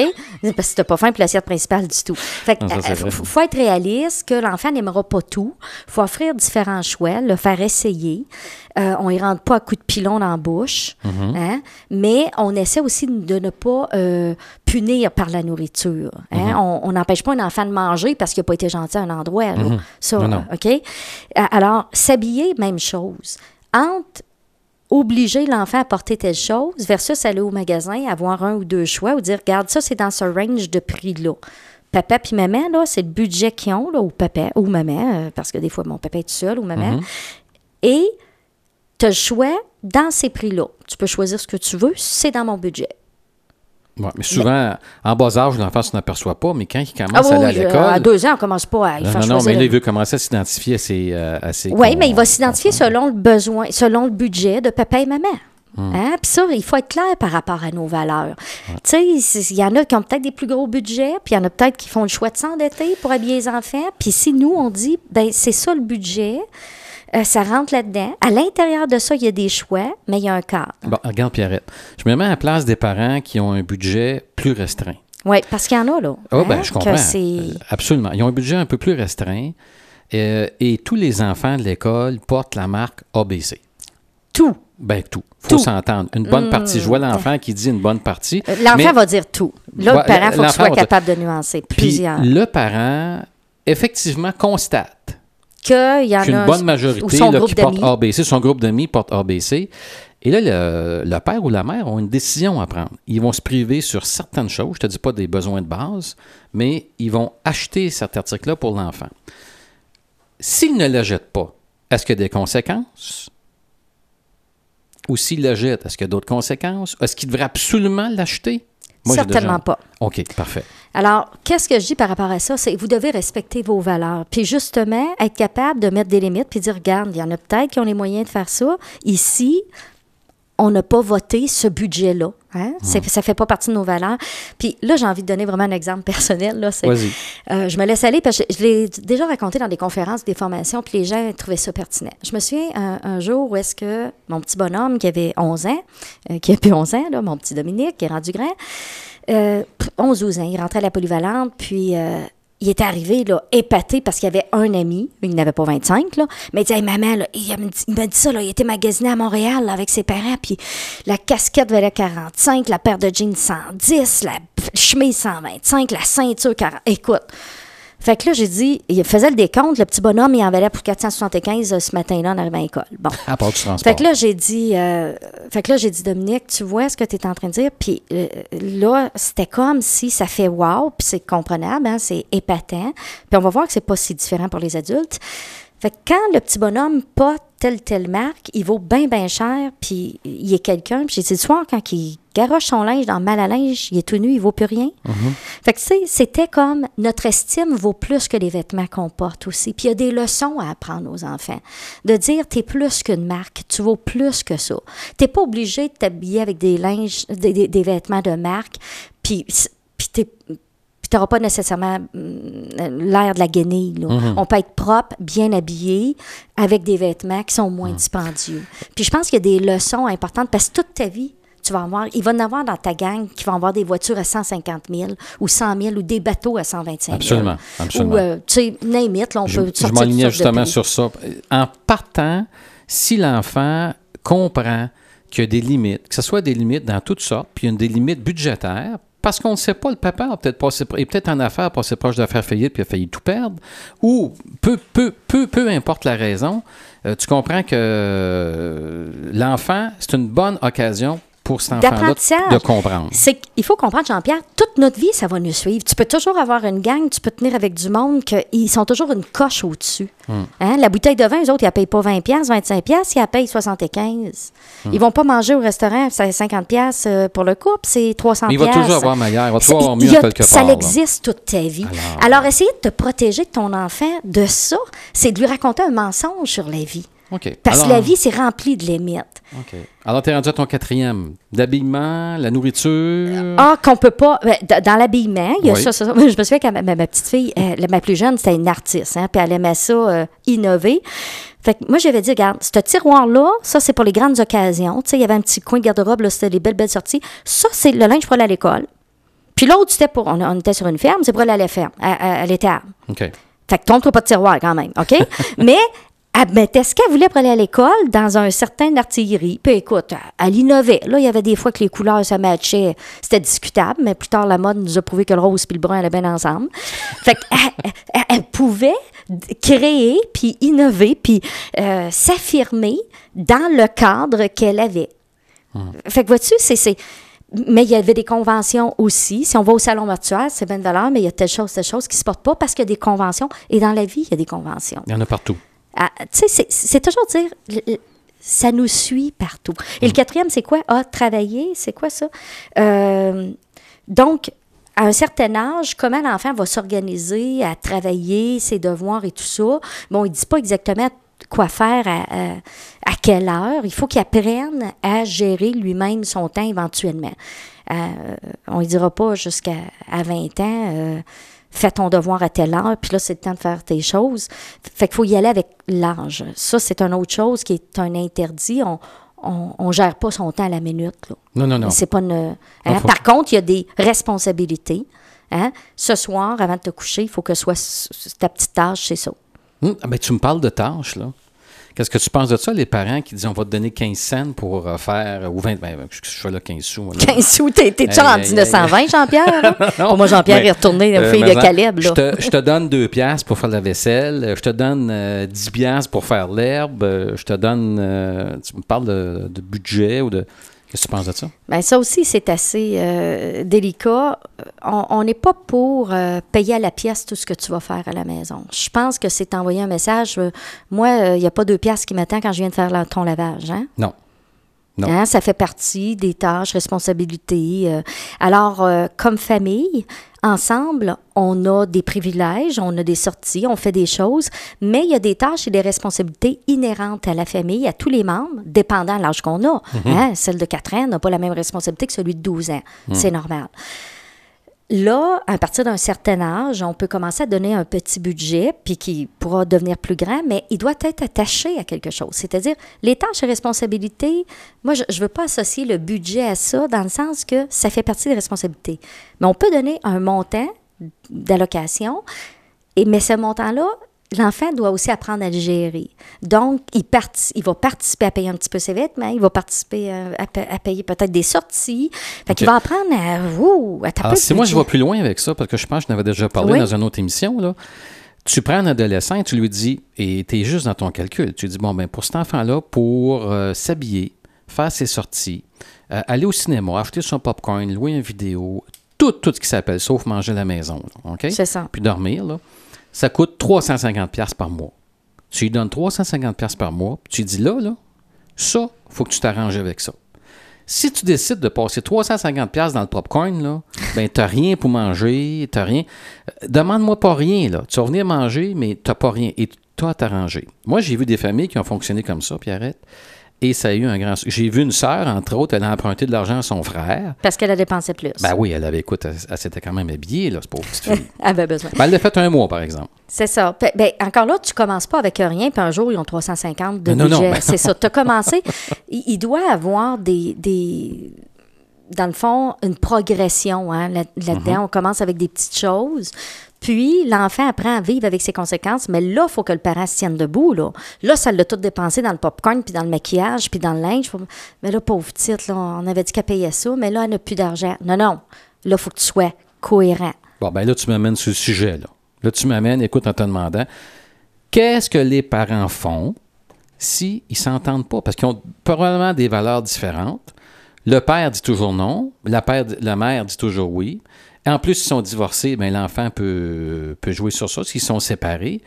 Parce que tu n'as pas faim pour l'assiette principale du tout. Fait que, Non, ça, euh, faut, être réaliste que l'enfant n'aimera pas tout. faut offrir différents choix, le faire essayer. Euh, on ne rentre pas à coups de pilon dans la bouche. Mm-hmm. hein? Mais on essaie aussi de ne pas euh, punir par la nourriture. hein? Mm-hmm. On on n'empêche pas un enfant de manger parce qu'il n'a pas été gentil à un endroit. là. Ça, Mm-hmm. Non, non. OK? Alors, s'habiller, même chose. Entre obliger l'enfant à porter telle chose versus aller au magasin, avoir un ou deux choix ou dire, regarde, ça, c'est dans ce range de prix-là. Papa puis maman, là, c'est le budget qu'ils ont, là, ou papa, ou maman, euh, parce que des fois, mon papa est tout seul, ou maman. Mhm. Et tu as le choix dans ces prix-là. Tu peux choisir ce que tu veux, c'est dans mon budget. Ouais, mais souvent, en bas âge, l'enfant s'en aperçoit pas, mais quand il Ah commence à aller à oui, euh, l'école. à deux ans, on commence pas à y non, faire non, non, mais là, le- il veut commencer à s'identifier à ses. euh, à ses Oui, mais il va s'identifier confrères. selon le besoin, selon le budget de papa et maman. Hmm. Hein? Puis ça, il faut être clair par rapport à nos valeurs. Tu sais, il y en a qui ont peut-être des plus gros budgets, puis il y en a peut-être qui font le choix de s'endetter pour habiller les enfants. Puis si nous, on dit, ben c'est ça le budget, euh, ça rentre là-dedans. À l'intérieur de ça, il y a des choix, mais il y a un cadre. Bon, regarde, Pierrette. Je me mets à la place des parents qui ont un budget plus restreint. Oui, parce qu'il y en a, là. Ah, hein, ben, je que comprends. Euh, Absolument. Ils ont un budget un peu plus restreint. euh, et tous les enfants de l'école portent la marque ABC. tout. Ben, tout. faut s'entendre. Une bonne partie. Je vois l'enfant qui dit une bonne partie. Euh, L'enfant mais- va dire tout. Là, Ouais, le parent, il faut qu'il soit dire- capable de nuancer Puis plusieurs. le parent, effectivement, constate Qu'il y en qu'une a bonne majorité son là, groupe qui porte. ABC, son groupe d'amis porte ABC. Et là, le, le père ou la mère ont une décision à prendre. Ils vont se priver sur certaines choses, je ne te dis pas des besoins de base, mais ils vont acheter cet article-là pour l'enfant. S'ils ne le jettent pas, est-ce qu'il y a des conséquences? Ou s'ils le jettent, est-ce qu'il y a d'autres conséquences? Est-ce qu'ils devraient absolument l'acheter? Moi, Certainement déjà- pas. OK, parfait. Alors, qu'est-ce que je dis par rapport à ça? C'est que vous devez respecter vos valeurs. Puis justement, être capable de mettre des limites puis dire, regarde, il y en a peut-être qui ont les moyens de faire ça. Ici, on n'a pas voté ce budget-là. Hein? Ça fait pas partie de nos valeurs. Puis là, j'ai envie de donner vraiment un exemple personnel. Là. Euh, je me laisse aller parce que je, je l'ai déjà raconté dans des conférences, des formations, puis les gens trouvaient ça pertinent. Je me souviens un, un jour où est-ce que mon petit bonhomme qui avait 11 ans, euh, qui a plus 11 ans, là, mon petit Dominique, qui est rendu grand, euh, 11-12 ans, il rentrait à la polyvalente, puis euh, il était arrivé là, épaté parce qu'il avait un ami, il n'avait pas 25, là, mais il dit Hey, maman, là, il m'a dit, ça, là, il était magasiné à Montréal là, avec ses parents, puis la casquette valait 45, la paire de jeans 110, la chemise 125, la ceinture 40. Écoute. Fait que là, j'ai dit, il faisait le décompte, le petit bonhomme, il en valait pour 475 euh, ce matin-là en arrivant à l'école. Bon. À part du transport. Fait que là, j'ai dit, euh, fait que là, j'ai dit, Dominique, tu vois ce que tu es en train de dire? Puis euh, là, c'était comme si ça fait wow, puis c'est comprenable, hein, c'est épatant. Puis on va voir que c'est pas si différent pour les adultes. Fait que quand le petit bonhomme pas telle telle marque, il vaut bien, bien cher, puis il est quelqu'un. Puis j'ai dit, le soir, quand il garoche son linge dans le mal à linge, il est tout nu, il vaut plus rien. Fait que, tu sais, c'était comme notre estime vaut plus que les vêtements qu'on porte aussi. Puis il y a des leçons à apprendre aux enfants. De dire, t'es plus qu'une marque, tu vaux plus que ça. T'es pas obligé de t'habiller avec des linges, des, des- des vêtements de marque, puis, puis t'es tu n'auras pas nécessairement hum, l'air de la guenille. là. On peut être propre, bien habillé, avec des vêtements qui sont moins dispendieux. Puis je pense qu'il y a des leçons importantes parce que toute ta vie, tu vas avoir, il va en avoir dans ta gang qui vont avoir des voitures à 150 000 ou 100 000 ou des bateaux à 125 000. Absolument, absolument. Ou, euh, tu sais, name it, là, on Je, peut je sortir m'alignais sortes de justement sur ça. En partant, si l'enfant comprend qu'il y a des limites, que ce soit des limites dans toutes sortes, puis il y a des limites budgétaires, parce qu'on ne sait pas, le papa a peut-être passé, est peut-être en affaires, passé proche de faire faillite, puis a failli tout perdre, ou peu, peu, peu, peu importe la raison, euh, tu comprends que euh, l'enfant, c'est une bonne occasion pour cet enfant-là de comprendre. C'est qu'il faut comprendre, Jean-Pierre, toute notre vie, ça va nous suivre. Tu peux toujours avoir une gang, tu peux tenir avec du monde, qu'ils sont toujours une coche au-dessus. Hmm. Hein? La bouteille de vin, eux autres, ils ne payent pas 20 pièces, 25 pièces, ils la payent 75. Hmm. Ils vont pas manger au restaurant, c'est 50 pièces euh, pour le couple, c'est 300 Mais il va toujours avoir meilleur, il va toujours avoir mieux a- quelque Ça part. là. existe toute ta vie. Alors- Alors, essayer de te protéger de ton enfant de ça, c'est de lui raconter un mensonge sur la vie. Parce Alors- que la vie, c'est rempli de limites. OK. Alors, tu es rendu à ton quatrième. D'habillement, la nourriture? Ah, qu'on peut pas. ben, dans l'habillement, il y a Oui. ça, ça, Je me souviens que ma, petite fille, elle- ma plus jeune, c'était une artiste, hein, puis elle aimait ça euh, innover. Fait que moi, j'avais dit, regarde, ce tiroir-là, ça, c'est pour les grandes occasions. Tu sais, il y avait un petit coin de garde-robe, là, c'était les belles, belles sorties. Ça, c'est le linge pour aller à l'école. Puis l'autre, c'était pour. On, on était sur une ferme, c'est pour aller à la ferme, à, à- à l'étable. OK. Fait que trompe-toi pas de tiroir quand même, OK? (laughs) Mais elle mettait ce qu'elle voulait pour aller à l'école dans un certain artillerie? Puis écoute, elle innovait. Là, il y avait des fois que les couleurs se matchaient. C'était discutable, mais plus tard, la mode nous a prouvé que le rose et le brun allaient bien ensemble. Fait qu'elle elle, elle pouvait créer, puis innover, puis euh, s'affirmer dans le cadre qu'elle avait. Fait que vois-tu, c'est. c'est- Mais il y avait des conventions aussi. Si on va au salon mortuaire, c'est bien de valeur, mais il y a telle chose, telle chose qui ne se porte pas parce qu'il y a des conventions. Et dans la vie, il y a des conventions. Il y en a partout. Ah, tu sais, c'est- toujours dire, ça nous suit partout. Et le quatrième, c'est quoi? Ah, travailler, c'est quoi ça? Euh, donc, à un certain âge, comment l'enfant va s'organiser à travailler, ses devoirs et tout ça? Bon, il ne dit pas exactement quoi faire à, à- à quelle heure. Il faut qu'il apprenne à gérer lui-même son temps éventuellement. Euh, on ne dira pas jusqu'à à 20 ans, euh, fais ton devoir à telle heure, puis là, c'est le temps de faire tes choses. Fait qu'il faut y aller avec l'âge. Ça, c'est une autre chose qui est un interdit. On ne gère pas son temps à la minute. Là. Non, non, non. C'est pas une, hein? Non, Par contre, il y a des responsabilités. Hein? Ce soir, avant de te coucher, il faut que ce soit ta petite tâche, c'est ça. Hum, ah ben, tu me parles de tâches, là. Qu'est-ce que tu penses de ça, les parents qui disent on va te donner 15 cents pour euh, faire, ou 20, ben, je, fais là 15 sous. moi, là. 15 sous, t'es t'es déjà Aïe, en aïe, aïe. 1920, Jean-Pierre? là? (laughs) Non, Pour moi, Jean-Pierre est retourné aux euh, filles de Caleb. Je te, je te donne 2 piastres pour faire la vaisselle. euh, Je te donne euh, 10 piastres pour faire l'herbe. euh, Je te donne... euh, tu me parles de, de budget ou de... Qu'est-ce que tu penses de ça? Ben, ça aussi, c'est assez euh, délicat. On on n'est pas pour euh, payer à la pièce tout ce que tu vas faire à la maison. Je pense que c'est envoyer un message. euh, moi, euh, il n'y a pas deux pièces qui m'attendent quand je viens de faire la- ton lavage. Hein? Non. Hein, ça fait partie des tâches, responsabilités. euh. Alors, euh, comme famille, ensemble, on a des privilèges, on a des sorties, on fait des choses, mais il y a des tâches et des responsabilités inhérentes à la famille, à tous les membres, dépendant de l'âge qu'on a. Hein, Celle de 4 ans n'a pas la même responsabilité que celui de 12 ans. C'est normal. Là, à partir d'un certain âge, on peut commencer à donner un petit budget, puis qui pourra devenir plus grand, mais il doit être attaché à quelque chose. C'est-à-dire, les tâches et responsabilités, moi, je ne veux pas associer le budget à ça, dans le sens que ça fait partie des responsabilités. Mais on peut donner un montant d'allocation, mais ce montant-là, l'enfant doit aussi apprendre à le gérer. Donc, il, va participer à payer un petit peu ses vêtements, il va participer à, à pa- à payer peut-être des sorties. Fait qu'il va apprendre à, ouh, à taper Ah, si moi, je vais plus loin avec ça, parce que je pense que je n'avais déjà parlé Oui. dans une autre émission, là. Tu prends un adolescent et tu lui dis, et tu es juste dans ton calcul, tu lui dis, bon, ben pour cet enfant-là, pour euh, s'habiller, faire ses sorties, euh, aller au cinéma, acheter son popcorn, louer une vidéo, tout, tout ce qui s'appelle, sauf manger à la maison, là, OK? C'est ça. Puis dormir, là, ça coûte 350$ piastres par mois. Tu lui donnes 350$ piastres par mois, puis tu lui dis, là, là, ça, faut que tu t'arranges avec ça. Si tu décides de passer 350$ piastres dans le popcorn, là, (laughs) ben t'as rien pour manger, t'as rien. Euh, Demande-moi pas rien, là. Tu vas venir manger, mais t'as pas rien. Et à t'arranger. Moi, j'ai vu des familles qui ont fonctionné comme ça, Pierrette. Et ça a eu un grand. J'ai vu une sœur, entre autres, elle a emprunté de l'argent à son frère. Parce qu'elle a dépensé plus. Ben oui, elle avait, écoute, elle, elle s'était quand même habillée, là, cette pauvre petite fille. (laughs) Elle avait besoin. Ben, elle l'a fait un mois, par exemple. C'est ça. Ben, encore là, tu commences pas avec rien, puis un jour, ils ont 350 de Ben non, non, budget. ben (laughs) C'est ça. Tu as commencé. il, il doit avoir des, des. Dans le fond, une progression hein, là- là-dedans. Mhm. On commence avec des petites choses. Puis, l'enfant apprend à vivre avec ses conséquences, mais là, il faut que le parent se tienne debout. Là, là ça l'a tout dépensé dans le popcorn, puis dans le maquillage, puis dans le linge. Mais là, pauvre petite, là, on avait dit qu'elle payait ça, mais là, elle n'a plus d'argent. Non, non. Là, il faut que tu sois cohérent. Bon, ben là, tu m'amènes sur le sujet, là. Là, tu m'amènes, écoute, en te demandant, qu'est-ce que les parents font s'ils ne s'entendent pas? Parce qu'ils ont probablement des valeurs différentes. Le père dit toujours non, la mère dit toujours oui. En plus, s'ils sont divorcés, ben, l'enfant peut, peut jouer sur ça s'ils sont séparés.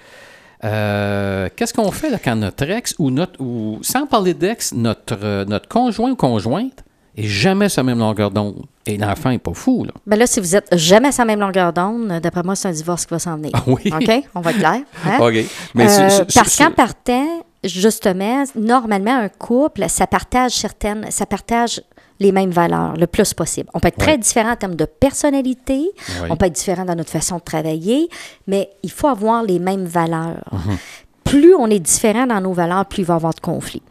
Euh, Qu'est-ce qu'on fait là, quand notre ex ou notre, ou sans parler d'ex, notre, euh, notre conjoint ou conjointe est jamais sur la même longueur d'onde? Et l'enfant n'est pas fou, là. Ben là, si vous êtes jamais sur la même longueur d'onde, d'après moi, c'est un divorce qui va s'en venir. Ah oui? OK? On va être clair. hein? (laughs) OK. Mais Euh, sur- sur- parce qu'en partant, justement, normalement, un couple, ça partage certaines, ça partage les mêmes valeurs le plus possible. On peut être très Ouais. différent en termes de personnalité, Ouais. on peut être différent dans notre façon de travailler, mais il faut avoir les mêmes valeurs. Mhm. Plus on est différent dans nos valeurs, plus il va y avoir de conflits.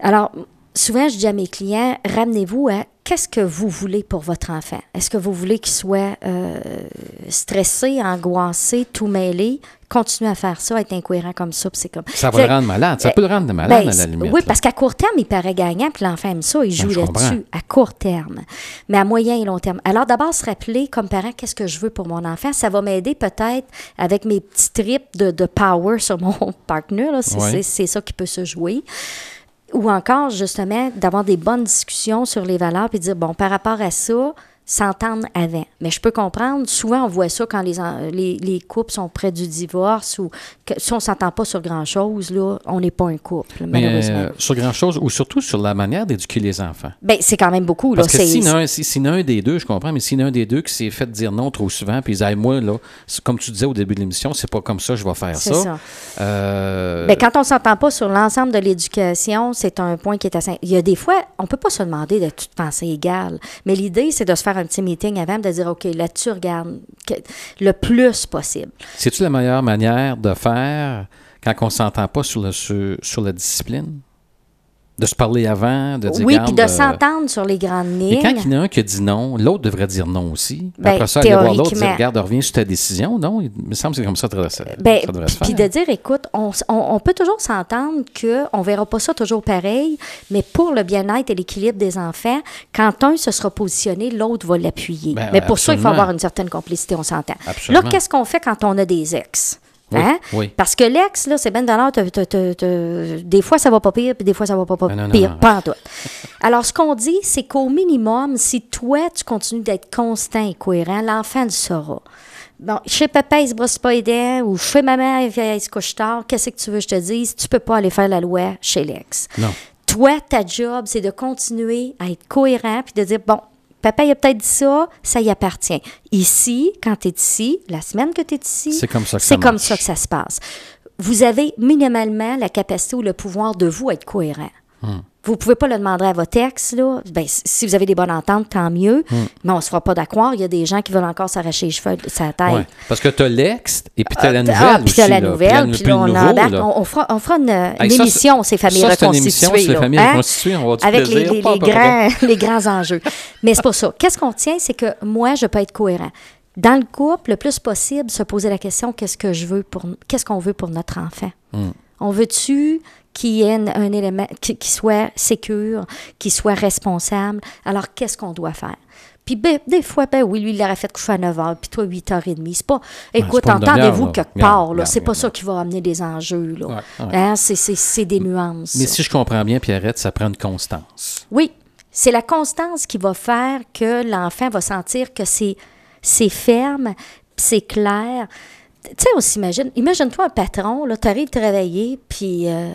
Alors, souvent, je dis à mes clients, ramenez-vous à qu'est-ce que vous voulez pour votre enfant? Est-ce que vous voulez qu'il soit euh, stressé, angoissé, tout mêlé? Continuez à faire ça, être incohérent comme ça, c'est comme... Ça va Fait- le rendre malade. Ça Euh, peut le rendre malade, ben, à la limite. Oui, là. parce qu'à court terme, il paraît gagnant, puis l'enfant aime ça, il joue comprends. là-dessus, à court terme. Mais à moyen et long terme. Alors, d'abord, se rappeler, comme parent, qu'est-ce que je veux pour mon enfant? Ça va m'aider peut-être avec mes petits trips de, de power sur mon (laughs) partner. là. C'est ça qui peut se jouer. Ou encore, justement, d'avoir des bonnes discussions sur les valeurs, puis dire, bon, par rapport à ça, s'entendre avant. Mais je peux comprendre, souvent on voit ça quand les, en- les, les couples sont près du divorce ou que, si on ne s'entend pas sur grand-chose, là, on n'est pas un couple, Mais malheureusement. euh, sur grand-chose, ou surtout sur la manière d'éduquer les enfants. Ben, c'est quand même beaucoup. Là. Que s'il y a un, si- un des deux, je comprends, mais s'il y a un des deux qui s'est fait dire non trop souvent, puis il dit, Hey, moi, là, comme tu disais au début de l'émission, c'est pas comme ça, je vais faire ça. ça. Euh, Ben, quand on ne s'entend pas sur l'ensemble de l'éducation, c'est un point qui est assez. Il y a des fois, on ne peut pas se demander de tout penser égal. Mais l'idée, c'est de se un petit meeting avant, de dire OK, là-dessus, regarde, que- le plus possible. C'est-tu la meilleure manière de faire quand on s'entend pas sur la discipline? De se parler avant, de dire oui, puis de euh, s'entendre sur les grandes Et lignes. quand il y en a un qui dit non, l'autre devrait dire non aussi. Ben, après ça, aller voir l'autre, dire. Regarde, reviens sur ta décision. Non, il me semble que c'est comme ça ça, Ben, ça devrait se puis de dire, écoute, on, on- on peut toujours s'entendre qu'on ne verra pas ça toujours pareil, mais pour le bien-être et l'équilibre des enfants, quand un se sera positionné, l'autre va l'appuyer. Ben, mais pour ça, il faut avoir une certaine complicité, on s'entend. Là, qu'est-ce qu'on fait quand on a des ex? Oui, Hein? oui. Parce que l'ex, là, c'est t'as- t'as- des fois ça va pas pire, puis des fois ça va pas, pas Ben non, non, pire, non. pas en tout. Alors, ce qu'on dit, c'est qu'au minimum, si toi, tu continues d'être constant et cohérent, l'enfant le saura. Bon, chez papa, il se brosse pas les dents, ou chez maman, il il se couche tard, qu'est-ce que tu veux que je te dise? Tu peux pas aller faire la loi chez l'ex. Non. Toi, ta job, c'est de continuer à être cohérent, puis de dire, bon, papa, il a peut-être dit ça, ça y appartient. Ici, quand tu es ici, la semaine que tu es ici, C'est comme ça que ça c'est comme marche. ça que ça se passe. Vous avez minimalement la capacité ou le pouvoir de vous être cohérent. Hmm. Vous ne pouvez pas le demander à votre ex, là. Ben, si- vous avez des bonnes ententes, tant mieux. Hmm. Mais on ne se fera pas d'accord. Il y a des gens qui veulent encore s'arracher les cheveux de sa tête. Ouais. Parce que tu as l'ex et puis tu as la nouvelle. Ah, puis t'as aussi, la nouvelle, le- puis on embarque. On, on fera, on fera une, une Hey, ça, émission, ces familles ça, c'est une émission reconstituées. sur les là, familles hein? reconstituées, on va du Avec les, plaisir, grands, les grands enjeux. Mais c'est pour ça. Qu'est-ce qu'on tient, c'est que moi, je peux être cohérent. Dans le couple, le plus possible, se poser la question qu'est-ce que je veux pour, qu'est-ce qu'on veut pour notre enfant? Hmm. On veut-tu qu'il y ait un, élément qui, qui soit sécure, qui soit responsable? Alors, qu'est-ce qu'on doit faire? Puis ben, des fois, ben oui, lui, il l'aurait fait coucher à 9 h, puis toi, 8h30. C'est pas, écoute, pas une entendez-vous quelque part, là. C'est pas ça qui va amener des enjeux, là. Ouais, ouais. Hein, c'est- c'est c'est des nuances. Mais ça. si je comprends bien, Pierrette, ça prend une constance. Oui, c'est la constance qui va faire que l'enfant va sentir que c'est c'est ferme, c'est clair. Tu sais, on s'imagine, imagine-toi un patron, là, tu arrives travailler, puis euh,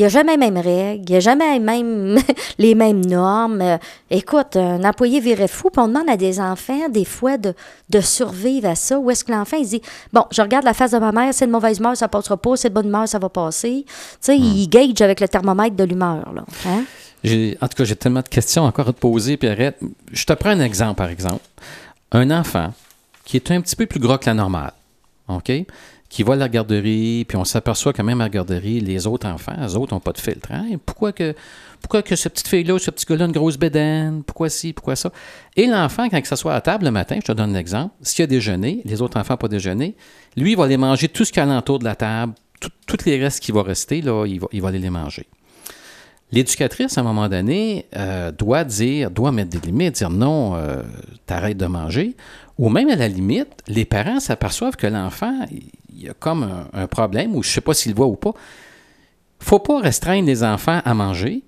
il n'y a jamais les mêmes règles, il n'y a jamais les mêmes, (laughs) les mêmes normes. Euh, écoute, un employé virait fou, puis on demande à des enfants, des fois, de, de survivre à ça. Où est-ce que l'enfant, il dit, bon, je regarde la face de ma mère, c'est de mauvaise humeur, ça passera pas, c'est de bonne humeur, ça va passer. Tu sais, il gauge avec le thermomètre de l'humeur, là. Hein? J'ai- En tout cas, j'ai tellement de questions encore à te poser, Pierrette. Je te prends un exemple, par exemple. Un enfant qui est un petit peu plus gras que la normale, OK? Qui va à la garderie, puis on s'aperçoit que même à la garderie, les autres enfants, eux autres n'ont pas de filtre. Hein? Pourquoi que, pourquoi que cette petite fille-là, ce petit gars-là, une grosse bédaine? Pourquoi ci, pourquoi ça? Et l'enfant, quand il s'assoit à table le matin, je te donne un exemple, s'il a déjeuné, les autres enfants n'ont pas déjeuné, lui, il va aller manger tout ce qu'il y a alentour de la table, tous les restes qui vont rester, là, il va, aller les manger. L'éducatrice, à un moment donné, euh, doit dire, doit mettre des limites, dire non, euh, t'arrêtes de manger. Ou même à la limite, les parents s'aperçoivent que l'enfant, y a comme un, problème, ou je ne sais pas s'il le voit ou pas. faut pas restreindre les enfants à manger,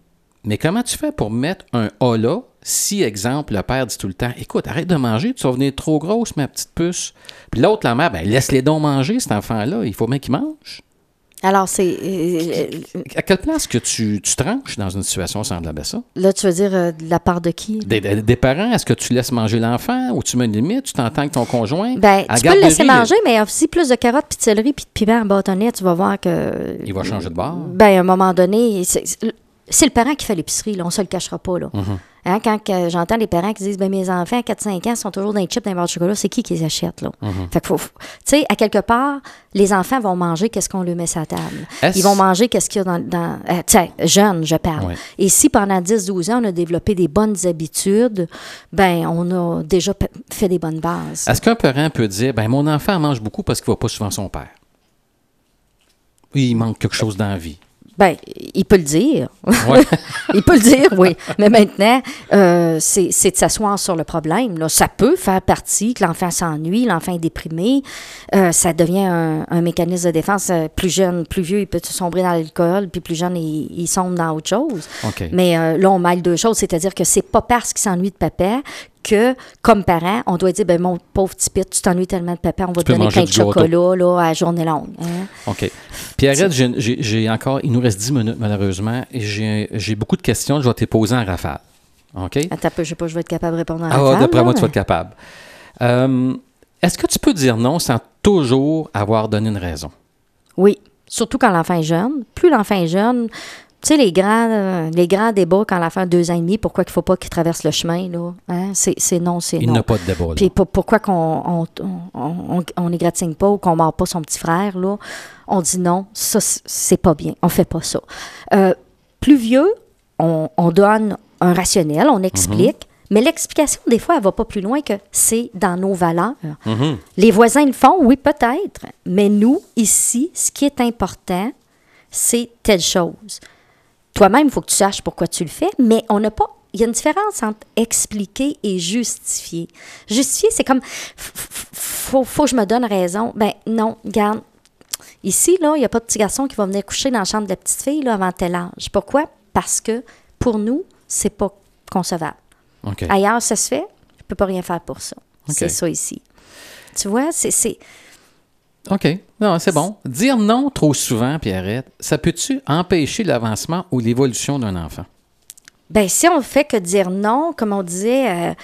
mais comment tu fais pour mettre un A là si, exemple, le père dit tout le temps Écoute, arrête de manger, tu vas venir trop grosse, ma petite puce. Puis l'autre, la mère, ben, laisse les dons manger, cet enfant-là, il faut bien qu'il mange. Alors, c'est. euh, euh, À quelle place que tu, tu tranches dans une situation semblable à ça? là, tu veux dire euh, de la part de qui? Des, parents, est-ce que tu laisses manger l'enfant ou tu mets une limite, tu t'entends avec ton conjoint? Ben, À tu peux le laisser manger, mais aussi plus de carottes, puis de céleri, puis de piment en bâtonnet, tu vas voir que. Il va changer de bord. Ben, à un moment donné, c'est le parent qui fait l'épicerie, là, on se le cachera pas. Là. Mm-hmm. Hein, quand j'entends les parents qui disent ben, mes enfants à 4-5 ans sont toujours dans les chips, dans les barres de chocolat, c'est qui qui les achète? Là? Mm-hmm. Fait que faut- faut- tu sais, à quelque part, les enfants vont manger qu'est-ce qu'on leur met sur la table. Ils vont manger qu'est-ce qu'il y a dans. dans euh, tu sais, jeunes, je parle. Et si pendant 10-12 ans, on a développé des bonnes habitudes, ben, on a déjà fait des bonnes bases. Est-ce qu'un parent peut dire ben mon enfant mange beaucoup parce qu'il ne voit pas souvent son père? Oui, il manque quelque chose dans la vie. Ben, il peut le dire. Ouais. (laughs) il peut le dire, oui. Mais maintenant, euh, c'est de s'asseoir sur le problème. Là. Ça peut faire partie que l'enfant s'ennuie, l'enfant est déprimé. Euh, ça devient un, un mécanisme de défense. Euh, Plus jeune, plus vieux, il peut sombrer dans l'alcool, puis plus jeune, il, il sombre dans autre chose. Mais euh, là, on mêle deux choses. C'est-à-dire que c'est pas parce qu'il s'ennuie de papa que, comme parent, on doit dire, ben mon pauvre petit pit, tu t'ennuies tellement de papa, on va te donner plein de chocolat là, à la journée longue. hein. OK. Pierrette, j'ai- encore, il nous reste 10 minutes malheureusement, et j'ai beaucoup de questions, je vais te poser en rafale. OK? Attends je sais pas, je vais être capable de répondre à Ah, rafale, d'après là, moi, tu vas être capable. Euh, Est-ce que tu peux dire non sans toujours avoir donné une raison? Oui, surtout quand l'enfant est jeune. Plus l'enfant est jeune, tu sais, les grands, euh, les grands débats quand a deux ans et demi, pourquoi il ne faut pas qu'il traverse le chemin, là, hein? c'est, c'est non, c'est Il non. n'a pas de débat. là. Puis pour- pourquoi qu'on on, on, on, on égratigne pas ou qu'on ne mord pas son petit frère, là, on dit non, ça, c'est pas bien, on fait pas ça. Euh, plus vieux, on, on donne un rationnel, on explique, mais l'explication, des fois, elle va pas plus loin que c'est dans nos valeurs. Mhm. Les voisins le font, oui, peut-être. Mais nous, ici, ce qui est important, c'est telle chose. Toi-même, il faut que tu saches pourquoi tu le fais, mais on n'a pas. Il y a une différence entre expliquer et justifier. Justifier, c'est comme faut, faut que je me donne raison. Ben non, regarde. Ici, là, il n'y a pas de petit garçon qui va venir coucher dans la chambre de la petite fille là, avant tel âge. Pourquoi? Parce que pour nous, c'est pas concevable. OK. Ailleurs, ça se fait, je peux pas rien faire pour ça. C'est ça ici. Tu vois, c'est. OK. Non, c'est bon. Dire non trop souvent, Pierrette, ça peut-tu empêcher l'avancement ou l'évolution d'un enfant? Ben, si on fait que dire non, comme on disait, euh,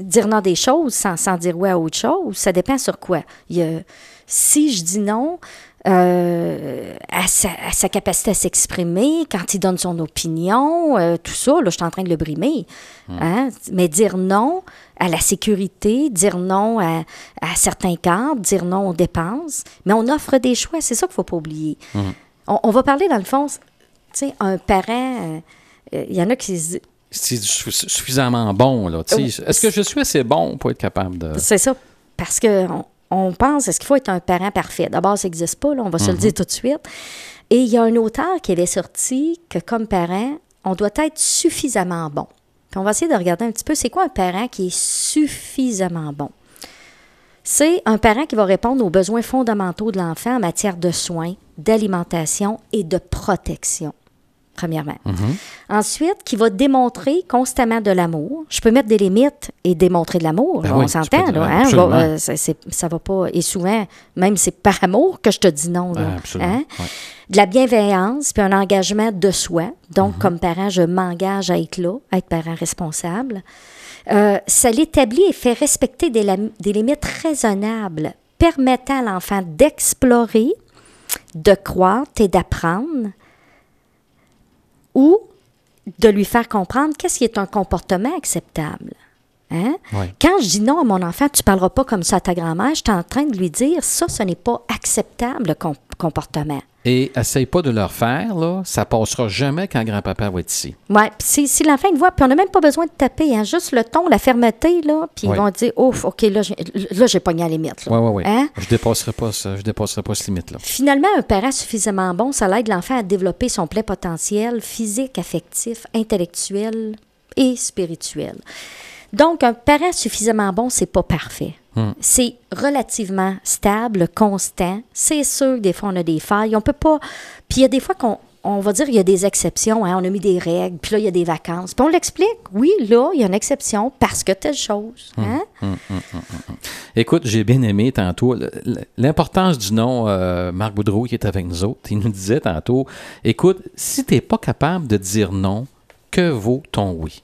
dire non à des choses sans, sans dire oui à autre chose, ça dépend sur quoi. Il y a- si je dis non euh, à, sa, à sa capacité à s'exprimer, quand il donne son opinion, euh, tout ça, là, je suis en train de le brimer. Hein? Mais dire non à la sécurité, dire non à, à certains cadres, dire non aux dépenses, mais on offre des choix, c'est ça qu'il ne faut pas oublier. On, on va parler, dans le fond, tu sais, un parent, euh, euh, il y en a qui se disent, C'est su- suffisamment bon, là. Oh, Est-ce que je suis assez bon pour être capable de. C'est ça. Parce qu'on on pense, est-ce qu'il faut être un parent parfait? D'abord, ça n'existe pas, là, on va se le dire tout de suite. Et il y a un auteur qui avait sorti que comme parent, on doit être suffisamment bon. On va essayer de regarder un petit peu, c'est quoi un parent qui est suffisamment bon? C'est un parent qui va répondre aux besoins fondamentaux de l'enfant en matière de soins, d'alimentation et de protection, premièrement. Ensuite, qui va démontrer constamment de l'amour. Je peux mettre des limites et démontrer de l'amour. Ben oui, on s'entend, là. hein? absolument. Va- euh, ça, ça va pas. Et souvent, même c'est par (laughs) amour que je te dis non. là. Absolument. Hein? De la bienveillance, puis un engagement de soi. Mhm. Donc, comme parent, je m'engage à être là, à être parent responsable. Euh, ça l'établit et fait respecter des, des limites raisonnables, permettant à l'enfant d'explorer, de croître et d'apprendre, ou de lui faire comprendre qu'est-ce qui est un comportement acceptable. Hein? Quand je dis non à mon enfant, tu ne parleras pas comme ça à ta grand-mère, je suis en train de lui dire ça, ce n'est pas acceptable le com- comportement. Et essaye pas de leur faire, là. Ça passera jamais quand grand-papa va être ici. Ouais, puis si, l'enfant il voit, puis on n'a même pas besoin de taper, hein, juste le ton, la fermeté, là, puis Ouais. ils vont dire, ouf, OK, là, j'ai, pogné à la limite. Oui, oui, oui. Hein? Je dépasserai pas ça. Je dépasserai pas cette limite-là. Finalement, un parent suffisamment bon, ça l'aide l'enfant à développer son plein potentiel physique, affectif, intellectuel et spirituel. Donc, un parent suffisamment bon, c'est pas parfait. C'est relativement stable, constant. C'est sûr que des fois, on a des failles. On peut pas. Puis il y a des fois qu'on on va dire qu'il y a des exceptions. hein. On a mis des règles, puis là, il y a des vacances. Puis on l'explique. Oui, là, il y a une exception parce que telle chose. Hein? Écoute, j'ai bien aimé tantôt l'importance du nom euh, Marc Boudreau qui est avec nous autres. Il nous disait tantôt, écoute, si tu n'es pas capable de dire non, que vaut ton oui?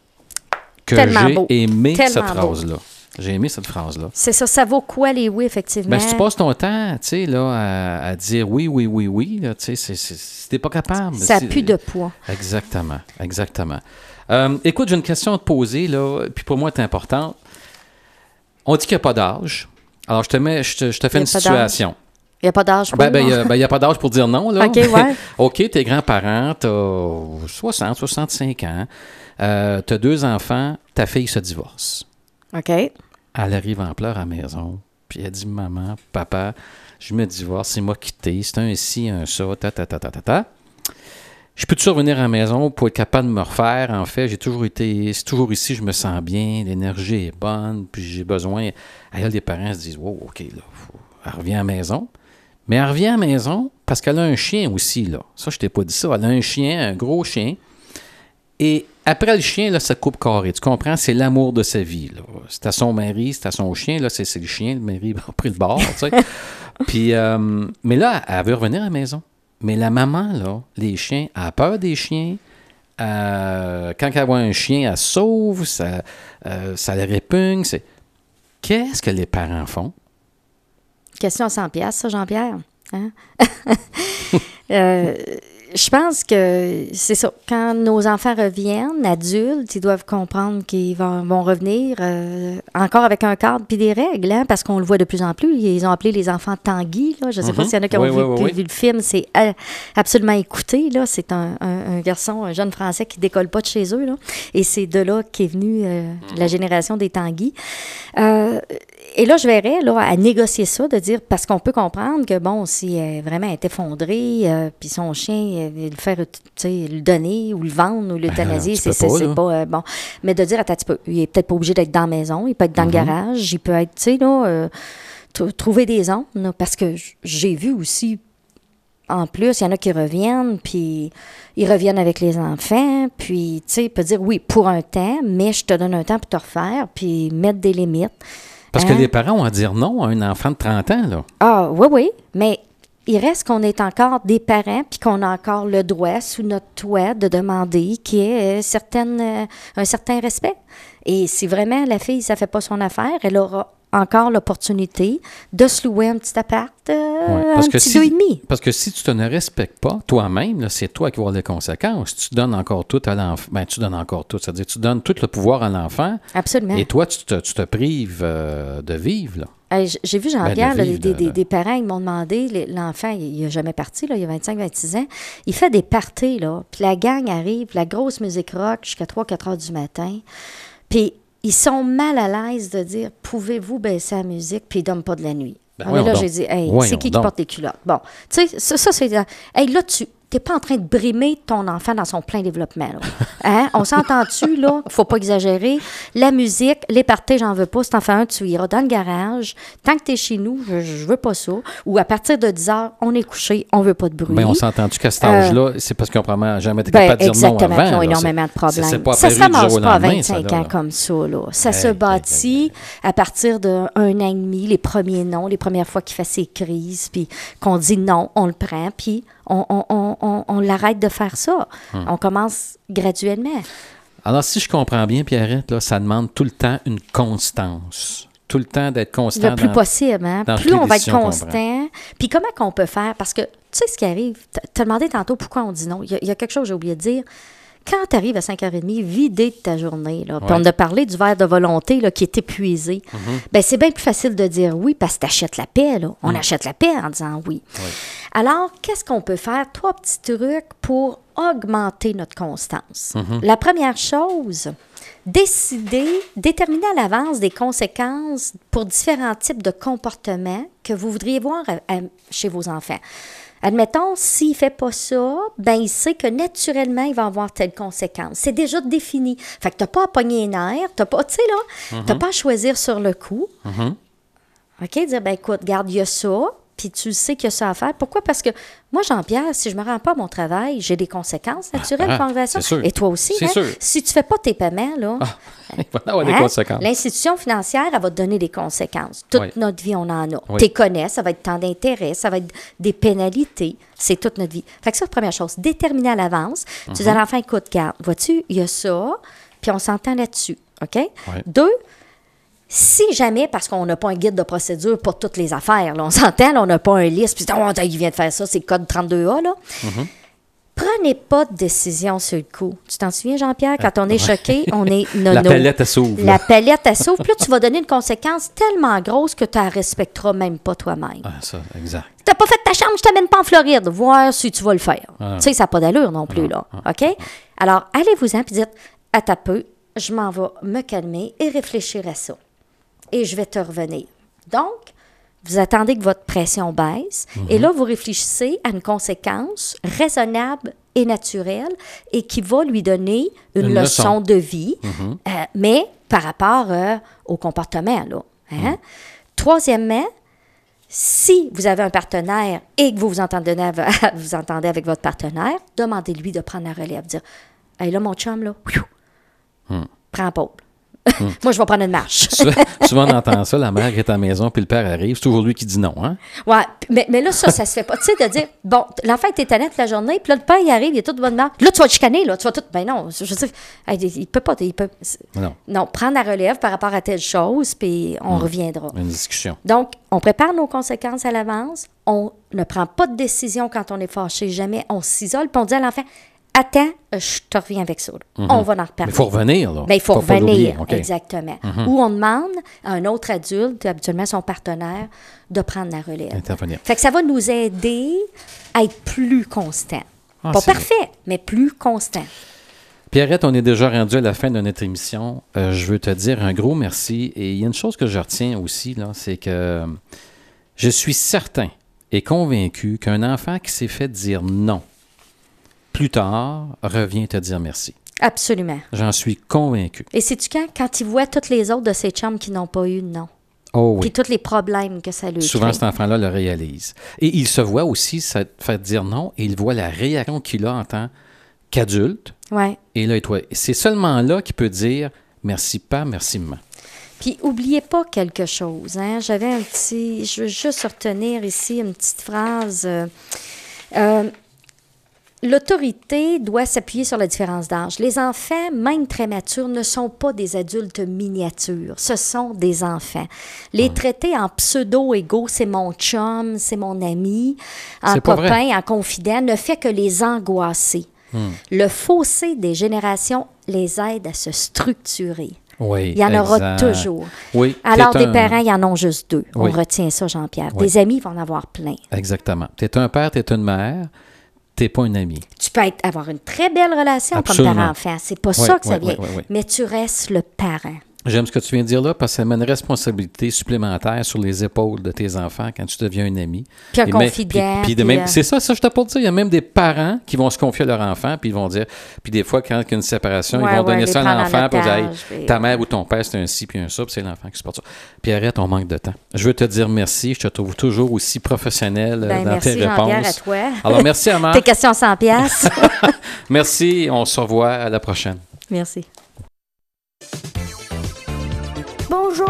Que j'ai aimé Tellement cette phrase-là. J'ai aimé cette phrase-là. C'est ça. Ça vaut quoi les oui, effectivement? Ben, si tu passes ton temps, tu sais, là, à, à dire oui, oui, oui, oui, là, tu sais, c'est- c'est- si t'es pas capable. ça plus de poids. Exactement, exactement. Euh, écoute, j'ai une question à te poser, là, puis pour moi, c'est importante. On dit qu'il n'y a pas d'âge. Alors, je te, mets, je te, je te fais une situation. Il n'y a pas d'âge pour Ben, ben, il n'y a, pas d'âge pour dire non, là. (laughs) OK, ouais. (laughs) OK, tes grands-parents, tu as 60, 65 ans, euh, tu as deux enfants, ta fille se divorce. OK. Elle arrive en pleurs à la maison, puis elle dit Maman, papa, je me divorce, c'est moi quitté, c'est un ci, un ça, ta, ta, ta, ta, ta, ta. Je peux-tu revenir à la maison pour être capable de me refaire? En fait, j'ai toujours été, c'est toujours ici, je me sens bien, l'énergie est bonne, puis j'ai besoin. Elle, les parents se disent Wow, OK, là, elle revient à la maison. Mais elle revient à la maison parce qu'elle a un chien aussi, là. Ça, je t'ai pas dit ça. Elle a un chien, un gros chien. Et après le chien, là, ça coupe carré. Tu comprends? C'est l'amour de sa vie. C'est à son mari, c'est à son chien. Là, c'est, c'est le chien. Le mari (laughs) a pris le bord, tu sais. (laughs) Puis, euh, mais là, elle veut revenir à la maison. Mais la maman, là, les chiens, elle a peur des chiens. Euh, quand elle voit un chien, elle sauve. Ça, euh, ça la répugne. C'est... Qu'est-ce que les parents font? Question à 100 pièces, ça, Jean-Pierre. Hein? (laughs) Euh, je pense que c'est ça. Quand nos enfants reviennent, adultes, ils doivent comprendre qu'ils vont, vont revenir euh, encore avec un cadre puis des règles, hein, parce qu'on le voit de plus en plus. Ils ont appelé les enfants Tanguy. Là. Je ne sais pas Mhm. s'il y en a qui ont Oui, vu, oui, vu le film. C'est absolument écouté. Là. C'est un, un- un garçon, un jeune Français qui décolle pas de chez eux. Là. Et c'est de là qu'est venue euh, la génération des Tanguy. Euh, et là, je verrais là, à négocier ça, de dire, parce qu'on peut comprendre que, bon, si elle vraiment est effondrée, euh, puis son chien, euh, le faire, tu sais, le donner ou le vendre ou l'euthanasier, Ben, tu c'est peux c'est- pas, pas, euh, bon. Mais de dire, attends, un petit peu, il est peut-être pas obligé d'être dans la maison, il peut être dans le garage, il peut être, tu sais, là, euh, tr- trouver des zones, là, parce que j'ai vu aussi en plus, il y en a qui reviennent, puis ils reviennent avec les enfants, puis, tu sais, il peut dire oui pour un temps, mais je te donne un temps pour te refaire, puis mettre des limites. Parce que Hein? les parents ont à dire non à un enfant de 30 ans, là. Ah, oui, oui, mais il reste qu'on est encore des parents, puis qu'on a encore le droit, sous notre toit, de demander qu'il y ait euh, certaine, euh, un certain respect. Et si vraiment la fille, ça fait pas son affaire, elle aura encore l'opportunité de se louer un petit appart, euh, Ouais, un parce que petit si- deux et demi. Parce que si tu te ne respectes pas toi-même, c'est toi qui vas avoir les conséquences. Tu donnes encore tout à l'enfant. Ben, tu donnes encore tout. C'est-à-dire, tu donnes tout le pouvoir à l'enfant Absolument. et toi, tu te, tu te prives euh, de vivre. Là. Hey, j- J'ai vu Jean-Pierre, Ben, de des, de- des- de- des parents, ils m'ont demandé, l'enfant, il n'a jamais parti, là, il a 25-26 ans, il fait des parties, là, puis la gang arrive, la grosse musique rock jusqu'à 3-4 heures du matin, puis ils sont mal à l'aise de dire, pouvez-vous baisser la musique, puis ils donnent pas de la nuit? Ben, Ah, mais là, j'ai dit, hey, c'est qui qui porte les culottes? Bon, tu sais, ça, ça, c'est... Hey, là, tu n'es pas en train de brimer ton enfant dans son plein développement, là. Hein? On s'entend-tu, là, faut pas exagérer. La musique, les parties, j'en veux pas. Si t'en fais un, tu iras dans le garage. Tant que tu es chez nous, je, je veux pas ça. Ou à partir de 10 heures, on est couché, on veut pas de bruit. Ben, on s'entend-tu qu'à cet âge-là, c'est parce qu'ils ont probablement jamais été Ben, capables de dire non exactement, avant. ils ont énormément de problèmes. ça ne se ramasse au pas à lendemain, 25 ça, là, ans là. comme ça. Là. Ça Hey, se hey, bâtit à partir d'un an et demi, les premiers noms, les premières fois qu'il fait ses crises, puis qu'on dit non, on le prend, puis on, on, on, on, on l'arrête de faire ça. Hum. On commence graduellement. Alors, si je comprends bien, Pierrette, là, ça demande tout le temps une constance. Tout le temps d'être constant. Le plus dans- possible. Hein? dans Plus on va être constant. Puis comment qu'on peut faire? Parce que tu sais ce qui arrive, tu as demandé tantôt pourquoi on dit non. Il y a, il y a quelque chose que j'ai oublié de dire. Quand tu arrives à 5h30, vidé de ta journée, là, puis on a parlé du verre de volonté là, qui est épuisé, Mm-hmm. ben, c'est bien plus facile de dire oui parce que tu achètes la paix. Là. Mm. On achète la paix en disant oui. Alors, qu'est-ce qu'on peut faire? Trois petits trucs pour augmenter notre constance? Mm-hmm. La première chose, décider, déterminer à l'avance des conséquences pour différents types de comportements que vous voudriez voir à- à- chez vos enfants. Admettons, s'il ne fait pas ça, ben il sait que naturellement, il va avoir telle conséquence. C'est déjà défini. Fait que tu n'as pas à pogner les nerfs, tu pas, tu sais là, t'as pas à choisir sur le coup. OK, dire, ben écoute, garde, il y a ça, puis tu sais qu'il y a ça à faire. Pourquoi? Parce que moi, Jean-Pierre, si je me rends pas à mon travail, j'ai des conséquences naturelles ah, c'est sûr. Et toi aussi, hein? sûr. Si tu fais pas tes paiements, là, (laughs) des hein, l'institution financière, elle va te donner des conséquences. Toute Oui. notre vie, on en a. Oui. Tu les connais, ça va être temps d'intérêt, ça va être des pénalités. C'est toute notre vie. Fait que ça, première chose, déterminer à l'avance. Tu Mhm. dis à l'enfant, écoute, garde, vois-tu, il y a ça, puis on s'entend là-dessus. OK? Deux, si jamais, parce qu'on n'a pas un guide de procédure pour toutes les affaires, là, on s'entend, on n'a pas un liste, puis oh, il vient de faire ça, c'est code 32A, là. Mm-hmm. Prenez pas de décision sur le coup. Tu t'en souviens, Jean-Pierre, quand on est choqué, (laughs) on est nono. La palette, s'ouvre. La palette, elle s'ouvre. Puis là, tu vas donner une conséquence tellement grosse que tu ne la respecteras même pas toi-même. Ah, ça, exact. Tu n'as pas fait ta chambre, je t'amène pas en Floride. Voir si tu vas le faire. Ah. Tu sais, ça n'a pas d'allure non plus, là. OK? Alors, allez-vous-en puis dites, à ta peu, je m'en vais me calmer et réfléchir à ça. Et je vais te revenir. Donc, vous attendez que votre pression baisse et là, vous réfléchissez à une conséquence raisonnable et naturelle et qui va lui donner une, Une leçon. leçon. de vie, euh, mais par rapport euh, au comportement. Là, hein? Troisièmement, si vous avez un partenaire et que vous vous entendez, av- (laughs) vous entendez avec votre partenaire, demandez-lui de prendre la relève. Dire Hey, là, mon chum, là, prends un (laughs) Moi, je vais prendre une marche. (laughs) Souvent, on entend ça, la mère est à la maison, puis le père arrive. C'est toujours lui qui dit non, hein? Ouais, mais, mais là, ça, ça se fait pas. Tu sais, de dire, bon, l'enfant est étonné toute la journée, puis là, le père, il arrive, il est tout de bonne. Là, tu vas le chicaner, là, tu vas tout. Ben non, je veux dire, il peut pas. Il peut, Non. non, prendre la relève par rapport à telle chose, puis on reviendra. Une discussion. Donc, on prépare nos conséquences à l'avance. On ne prend pas de décision quand on est fâché, jamais. On s'isole, puis on dit à l'enfant Attends, euh, je te reviens avec ça. là. On va en reparler. Mhm. Mais il faut revenir, là. Mais il faut, revenir, OK. Mhm. exactement. Ou on demande à un autre adulte, habituellement son partenaire, de prendre la relève. Intervenir. Fait que ça va nous aider à être plus constant. Ah, pas parfait, mais plus constant. Pierrette, on est déjà rendu à la fin de notre émission. Euh, je veux te dire un gros merci. Et il y a une chose que je retiens aussi, là, c'est que je suis certain et convaincu qu'un enfant qui s'est fait dire non plus tard revient te dire merci. Absolument. J'en suis convaincu. Et sais-tu quand? Quand il voit toutes les autres de ses chums qui n'ont pas eu de non. Oh Puis oui. tous les problèmes que ça lui Souvent, crée. cet enfant-là le réalise. Et il se voit aussi faire dire non et il voit la réaction qu'il a en tant qu'adulte. Ouais. Et là, c'est seulement là qu'il peut dire merci pas, merci maman. Puis, oubliez pas quelque chose. Hein? J'avais un petit. Je veux juste retenir ici une petite phrase. euh, euh, L'autorité doit s'appuyer sur la différence d'âge. Les enfants, même très matures, ne sont pas des adultes miniatures. Ce sont des enfants. Les traiter en pseudo-égaux, c'est mon chum, c'est mon ami, en copain, en confident, ne fait que les angoisser. Hmm. Le fossé des générations les aide à se structurer. Oui. Il y en aura toujours. Oui. Alors, des un- parents, il y en a juste deux. Oui. On retient ça, Jean-Pierre. Des amis, il va en avoir plein. Exactement. Tu es un père, tu es une mère, tu pas un ami. Tu peux être- avoir une très belle relation Absolument. comme parent-enfant. C'est pas Oui, ça que ça oui, vient. oui. Mais tu restes le parent. J'aime ce que tu viens de dire là parce que ça met une responsabilité supplémentaire sur les épaules de tes enfants quand tu deviens un ami. Puis un confident, puis- puis euh, C'est ça, ça je te pour dire. Il y a même des parents qui vont se confier à leur enfant puis ils vont dire. Puis des fois, quand il y a une séparation, Ouais, ils vont ouais, donner ça à en l'enfant puis dire Hey, ta ouais. mère ou ton père, c'est un ci puis un ça, puis c'est l'enfant qui supporte ça. Puis arrête, on manque de temps. Je veux te dire merci. Je te trouve toujours aussi professionnel euh, Ben, dans merci, tes réponses. à toi. Alors, merci, Amand. (laughs) Tes questions 100 pièces. (laughs) Merci. On se revoit à la prochaine. Merci. Bonjour,